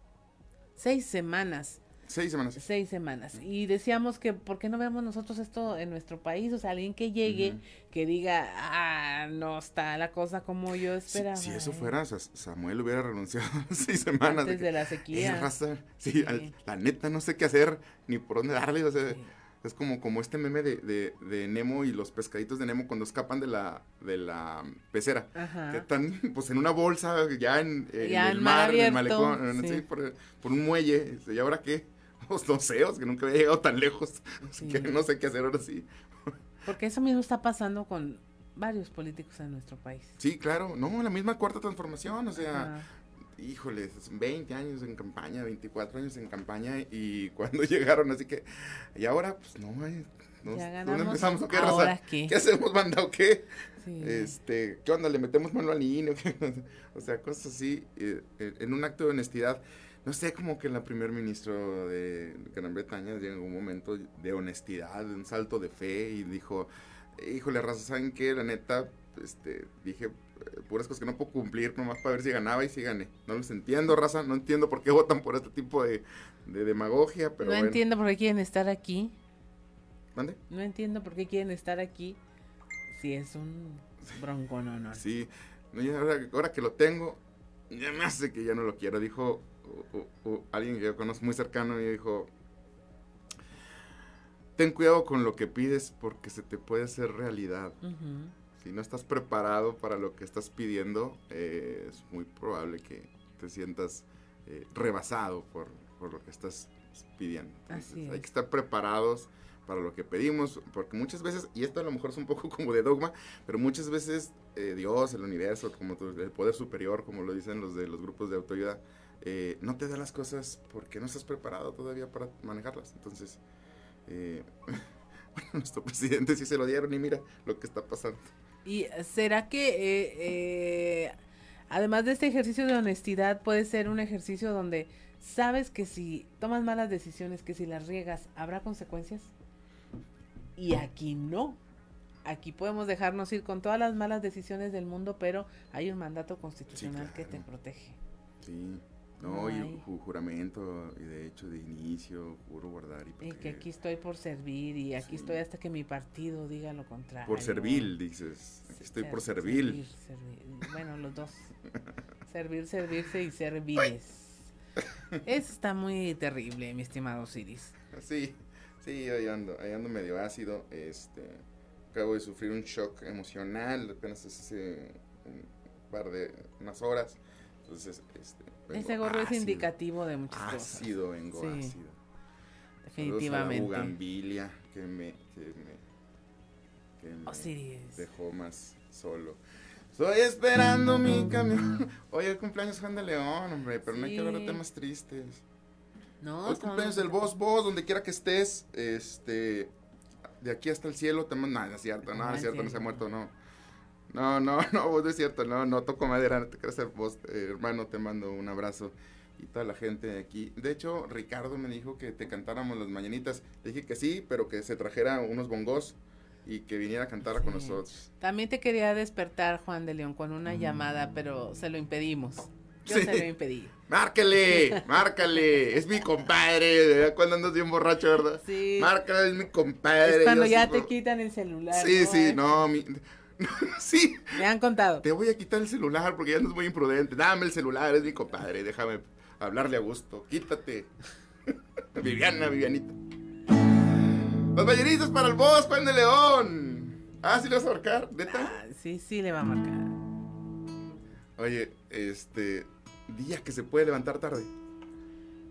Seis semanas. Seis semanas. Seis semanas. Y decíamos que, ¿por qué no vemos nosotros esto en nuestro país? O sea, alguien que llegue, que diga, ah, no está la cosa como yo esperaba. si eso ¿eh?". fuera, Sa- Samuel hubiera renunciado seis semanas. Antes que, de la sequía. "Eh, raza", sí, al- la neta no sé qué hacer, ni por dónde darle. O sea, es como, como este meme de, de, de Nemo y los pescaditos de Nemo cuando escapan de la, de la pecera. Ajá. Que están pues en una bolsa ya en, en Ya el mar en el malecón, sí. sí, por, por un muelle. ¿Y ahora qué? O sea, que nunca había llegado tan lejos. Así que no sé qué hacer ahora sí. Porque eso mismo está pasando con varios políticos en nuestro país. Sí, claro, no, la misma cuarta transformación, o sea, Ajá. híjole, 20 años en campaña, 24 años en campaña y cuando llegaron, así que, y ahora, pues no, ay, no, Ya ¿dónde ganamos, empezamos o qué, ¿ahora raza? qué? hacemos, banda, o qué? Sí. Este, ¿qué onda? ¿Le metemos mano al INE? o qué? Sea, cosas así, eh, en un acto de honestidad. No sé, como que la primer ministro de Gran Bretaña en algún momento de honestidad, de un salto de fe y dijo, híjole, raza, ¿saben qué? La neta, este, dije eh, puras cosas que no puedo cumplir nomás para ver si ganaba y si gané. No los entiendo, raza, no entiendo por qué votan por este tipo de, de demagogia, pero no bueno. entiendo por qué quieren estar aquí. ¿Mande? No entiendo por qué quieren estar aquí si es un bronco, no, no. Sí, ahora, ahora que lo tengo, ya me hace que ya no lo quiero. Dijo alguien que yo conozco muy cercano y dijo, ten cuidado con lo que pides porque se te puede hacer realidad. Si no estás preparado para lo que estás pidiendo, eh, es muy probable que te sientas eh, rebasado por, por lo que estás pidiendo. Entonces, Así hay es. que estar preparados para lo que pedimos, porque muchas veces, y esto a lo mejor es un poco como de dogma, pero muchas veces eh, Dios, el universo, como tu- el poder superior, como lo dicen los de los grupos de autoayuda, eh, no te da las cosas porque no estás preparado todavía para manejarlas. Entonces, eh, bueno, nuestro presidente sí se lo dieron y mira lo que está pasando. ¿Y será que, eh, eh, además de este ejercicio de honestidad, puede ser un ejercicio donde sabes que si tomas malas decisiones, que si las riegas, habrá consecuencias? Y aquí no. Aquí podemos dejarnos ir con todas las malas decisiones del mundo, pero hay un mandato constitucional que te protege. Sí, no, y juramento, y de hecho de inicio, juro guardar y Y proteger. que aquí estoy por servir y aquí estoy hasta que mi partido diga lo contrario. Por servil, dices. Aquí estoy por Ser- servil. servir, servir. Bueno, los dos. servir, servirse y serviles. Eso está muy terrible, mi estimado Ciris. Sí, sí, ahí ando, ahí ando medio ácido. Este, acabo de sufrir un shock emocional apenas hace un par de unas horas. Entonces, este, Ese gorro es ácido, indicativo de muchas cosas. Ácido, vengo Sí, ácido. definitivamente. La bugambilia que me, que me, que me Osiris. dejó más solo. Estoy esperando mi camión. Hoy el cumpleaños Juan de León, hombre, pero no hay que hablar de temas tristes. No, Hoy cumpleaños del Boss Boss, donde quiera que estés, este, de aquí hasta el cielo, te mando, no, no es cierto, no, no es cierto, no se ha muerto, no. No, no, no, vos no es cierto, no, no toco madera, no te creas, vos, eh, hermano, te mando un abrazo y toda la gente de aquí. De hecho, Ricardo me dijo que te cantáramos las mañanitas. Le dije que sí, pero que se trajera unos bongos y que viniera a cantar con nosotros. También te quería despertar, Juan de León, con una llamada, pero se lo impedimos. Yo se lo impedí. Márcale, márcale, es mi compadre, cuando andas bien borracho, ¿verdad? Sí. Márcale, es mi compadre. Es cuando yo ya te quitan el celular. Sí, ¿no? sí, no, mi- sí. Me han contado. Te voy a quitar el celular porque ya andas muy imprudente. Dame el celular, es mi compadre, déjame hablarle a gusto. Quítate. Viviana, Vivianita. Los balleritos para el boss, Juan de León. Ah, ¿sí le vas a marcar? ¿Neta? Ah, sí, sí le va a marcar. Oye, este. Día que se puede levantar tarde.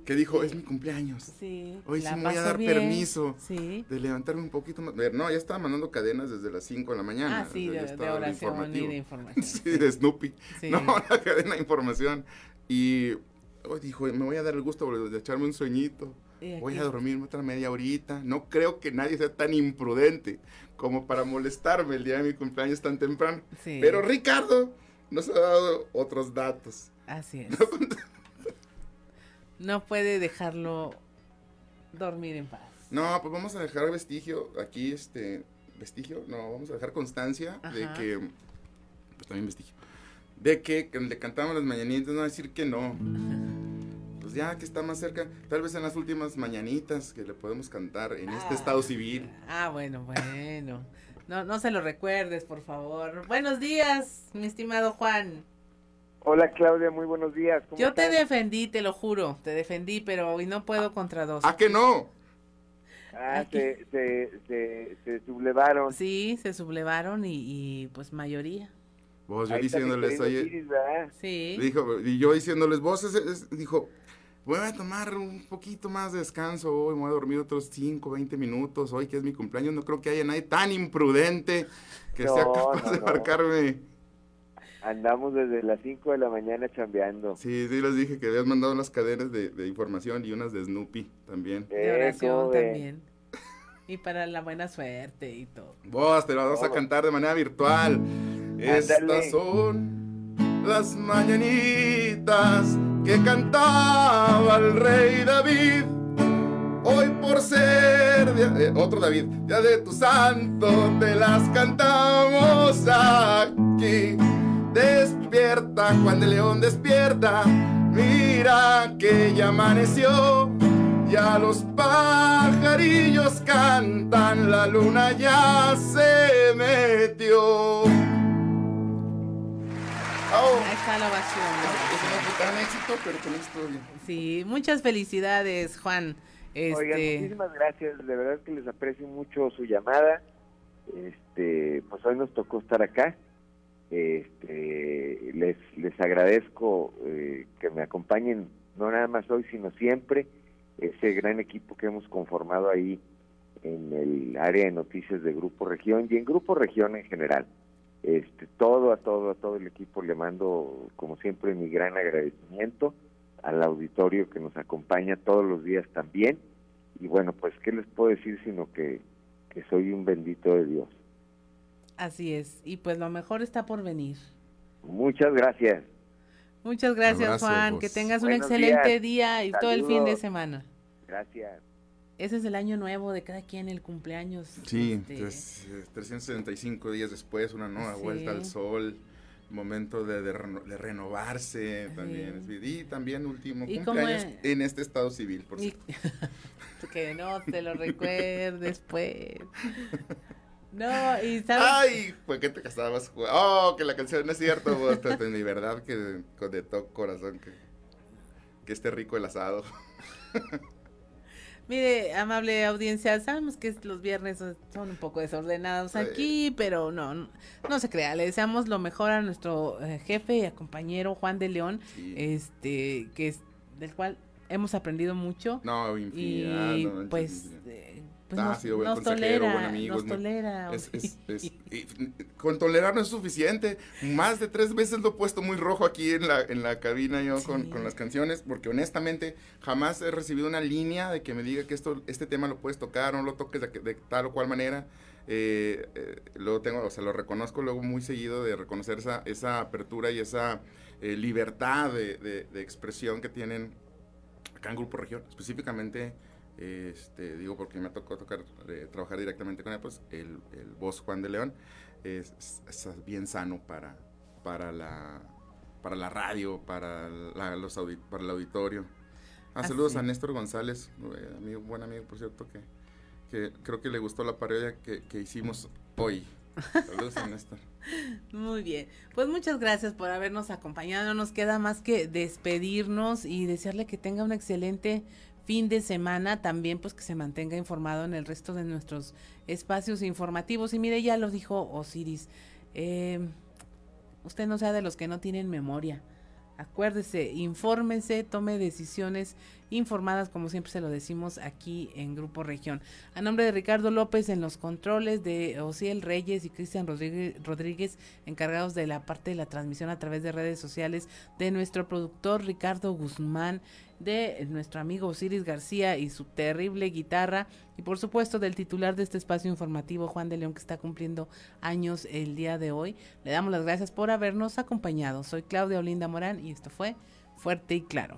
Que dijo, es mi cumpleaños. Sí. Hoy sí me voy a dar bien. permiso Sí. de levantarme un poquito más. No, ya estaba mandando cadenas desde las 5 de la mañana. Ah, sí, de, de oración y de información. Sí, de Snoopy. Sí. No, la cadena de información. Y hoy dijo, me voy a dar el gusto de echarme un sueñito. Voy a dormirme otra media horita. No creo que nadie sea tan imprudente como para molestarme el día de mi cumpleaños tan temprano. Sí. Pero Ricardo nos ha dado otros datos. Así es. No puede dejarlo dormir en paz. No, pues vamos a dejar vestigio aquí, este, vestigio, no, vamos a dejar constancia de que, pues también vestigio, de que, que le cantamos las mañanitas, no decir que no. Pues ya que está más cerca, tal vez en las últimas mañanitas que le podemos cantar en este estado civil. Ah, bueno, bueno. No, no se lo recuerdes, por favor. Buenos días, mi estimado Juan. Hola Claudia, muy buenos días. ¿Cómo Yo te defendí, te lo juro, te defendí, pero hoy no puedo contra dos. ¿A que no? Ah, se, se, se, se sublevaron. Sí, se sublevaron y, y, pues mayoría. Vos, yo Ahí diciéndoles, Iris, ¿verdad? Sí. dijo, y yo diciéndoles, vos, es- es- dijo, voy a tomar un poquito más de descanso hoy, me voy a dormir otros 5, 20 minutos, hoy que es mi cumpleaños, no creo que haya nadie tan imprudente que sea capaz no, de no. Andamos desde las 5 de la mañana chambeando. Sí, sí, les dije que habías mandado unas cadenas de, de información y unas de Snoopy también. De oración también. Y para la buena suerte y todo. Vos, te las vamos a cantar de manera virtual. Estas son las mañanitas que cantaba el rey David. Hoy por ser día- eh, otro David, ya de tu santo te las cantamos aquí. Despierta, Juan de León, despierta. Mira que ya amaneció. Ya los pajarillos cantan, la luna ya se metió. Ahí está la ovación. no fue tan éxito, pero con esto bien. Sí, muchas felicidades, Juan. Este, Oigan, muchísimas gracias. De verdad que les aprecio mucho su llamada. Este, pues hoy nos tocó estar acá. Este, les, les agradezco eh, que me acompañen, no nada más hoy, sino siempre. Ese gran equipo que hemos conformado ahí en el área de noticias de Grupo Región y en Grupo Región en general. Este, todo a todo a todo el equipo le mando como siempre mi gran agradecimiento al auditorio que nos acompaña todos los días también y bueno pues qué les puedo decir sino que, que soy un bendito de Dios así es. Y pues lo mejor está por venir. muchas gracias Muchas gracias, Abrazo, Juan. pues. Que tengas un excelente días. día y todo el fin de semana. gracias Ese es el año nuevo de cada quien, el cumpleaños. Sí, este, pues, eh, 365 días después, una nueva Sí. vuelta al sol, momento de, de reno- de renovarse también. Y también último ¿Y cómo cumpleaños es? en este estado civil, por Y- cierto. que no te lo recuerdes, pues. No, y sabes. Ay, ¿por qué te casabas? Oh, que la canción no es cierto, vos, de verdad que con de todo corazón que, que esté rico el asado. Mire, amable audiencia, sabemos que los viernes son un poco desordenados aquí, pero no, no, no se crea. Le deseamos lo mejor a nuestro eh, jefe y a compañero Juan de León, este, que es del cual hemos aprendido mucho. No, infinidad, Y no pues, infinidad. eh, pues Ah, nos, ha sido buen nos consejero, tolera, buen amigo. nos muy- tolera. es- es- es- y con tolerar no es suficiente. Más de tres veces lo he puesto muy rojo aquí en la, en la cabina yo con, con las canciones, porque honestamente jamás he recibido una línea de que me diga que esto, este tema lo puedes tocar, no lo toques de, de tal o cual manera. Eh, eh, luego tengo, o sea, lo reconozco luego muy seguido de reconocer esa, esa apertura y esa eh, libertad de, de- de expresión que tienen acá en Grupo Región, específicamente, este, digo porque me tocó tocar, eh, trabajar directamente con él, pues el, el voz Juan de León es, bien sano para, para la para la radio, para, los para el auditorio. Ah, saludos a Néstor González, eh, amigo, buen amigo, por cierto, que, que creo que le gustó la parodia que, que hicimos hoy. Saludos a Néstor. Muy bien, pues muchas gracias por habernos acompañado. No nos queda más que despedirnos y desearle que tenga un excelente fin de semana. También pues que se mantenga informado en el resto de nuestros espacios informativos. Y mire, ya lo dijo Osiris, eh, usted no sea de los que no tienen memoria. Acuérdese, infórmese, tome decisiones informadas, como siempre se lo decimos aquí en Grupo Región. A nombre de Ricardo López en los controles, de Ociel Reyes y Cristian Rodríguez, encargados de la parte de la transmisión a través de redes sociales, de nuestro productor Ricardo Guzmán, de nuestro amigo Osiris García y su terrible guitarra y por supuesto del titular de este espacio informativo Juan de León que está cumpliendo años el día de hoy. Le damos las gracias por habernos acompañado. Soy Claudia Olinda Morán y esto fue Fuerte y Claro.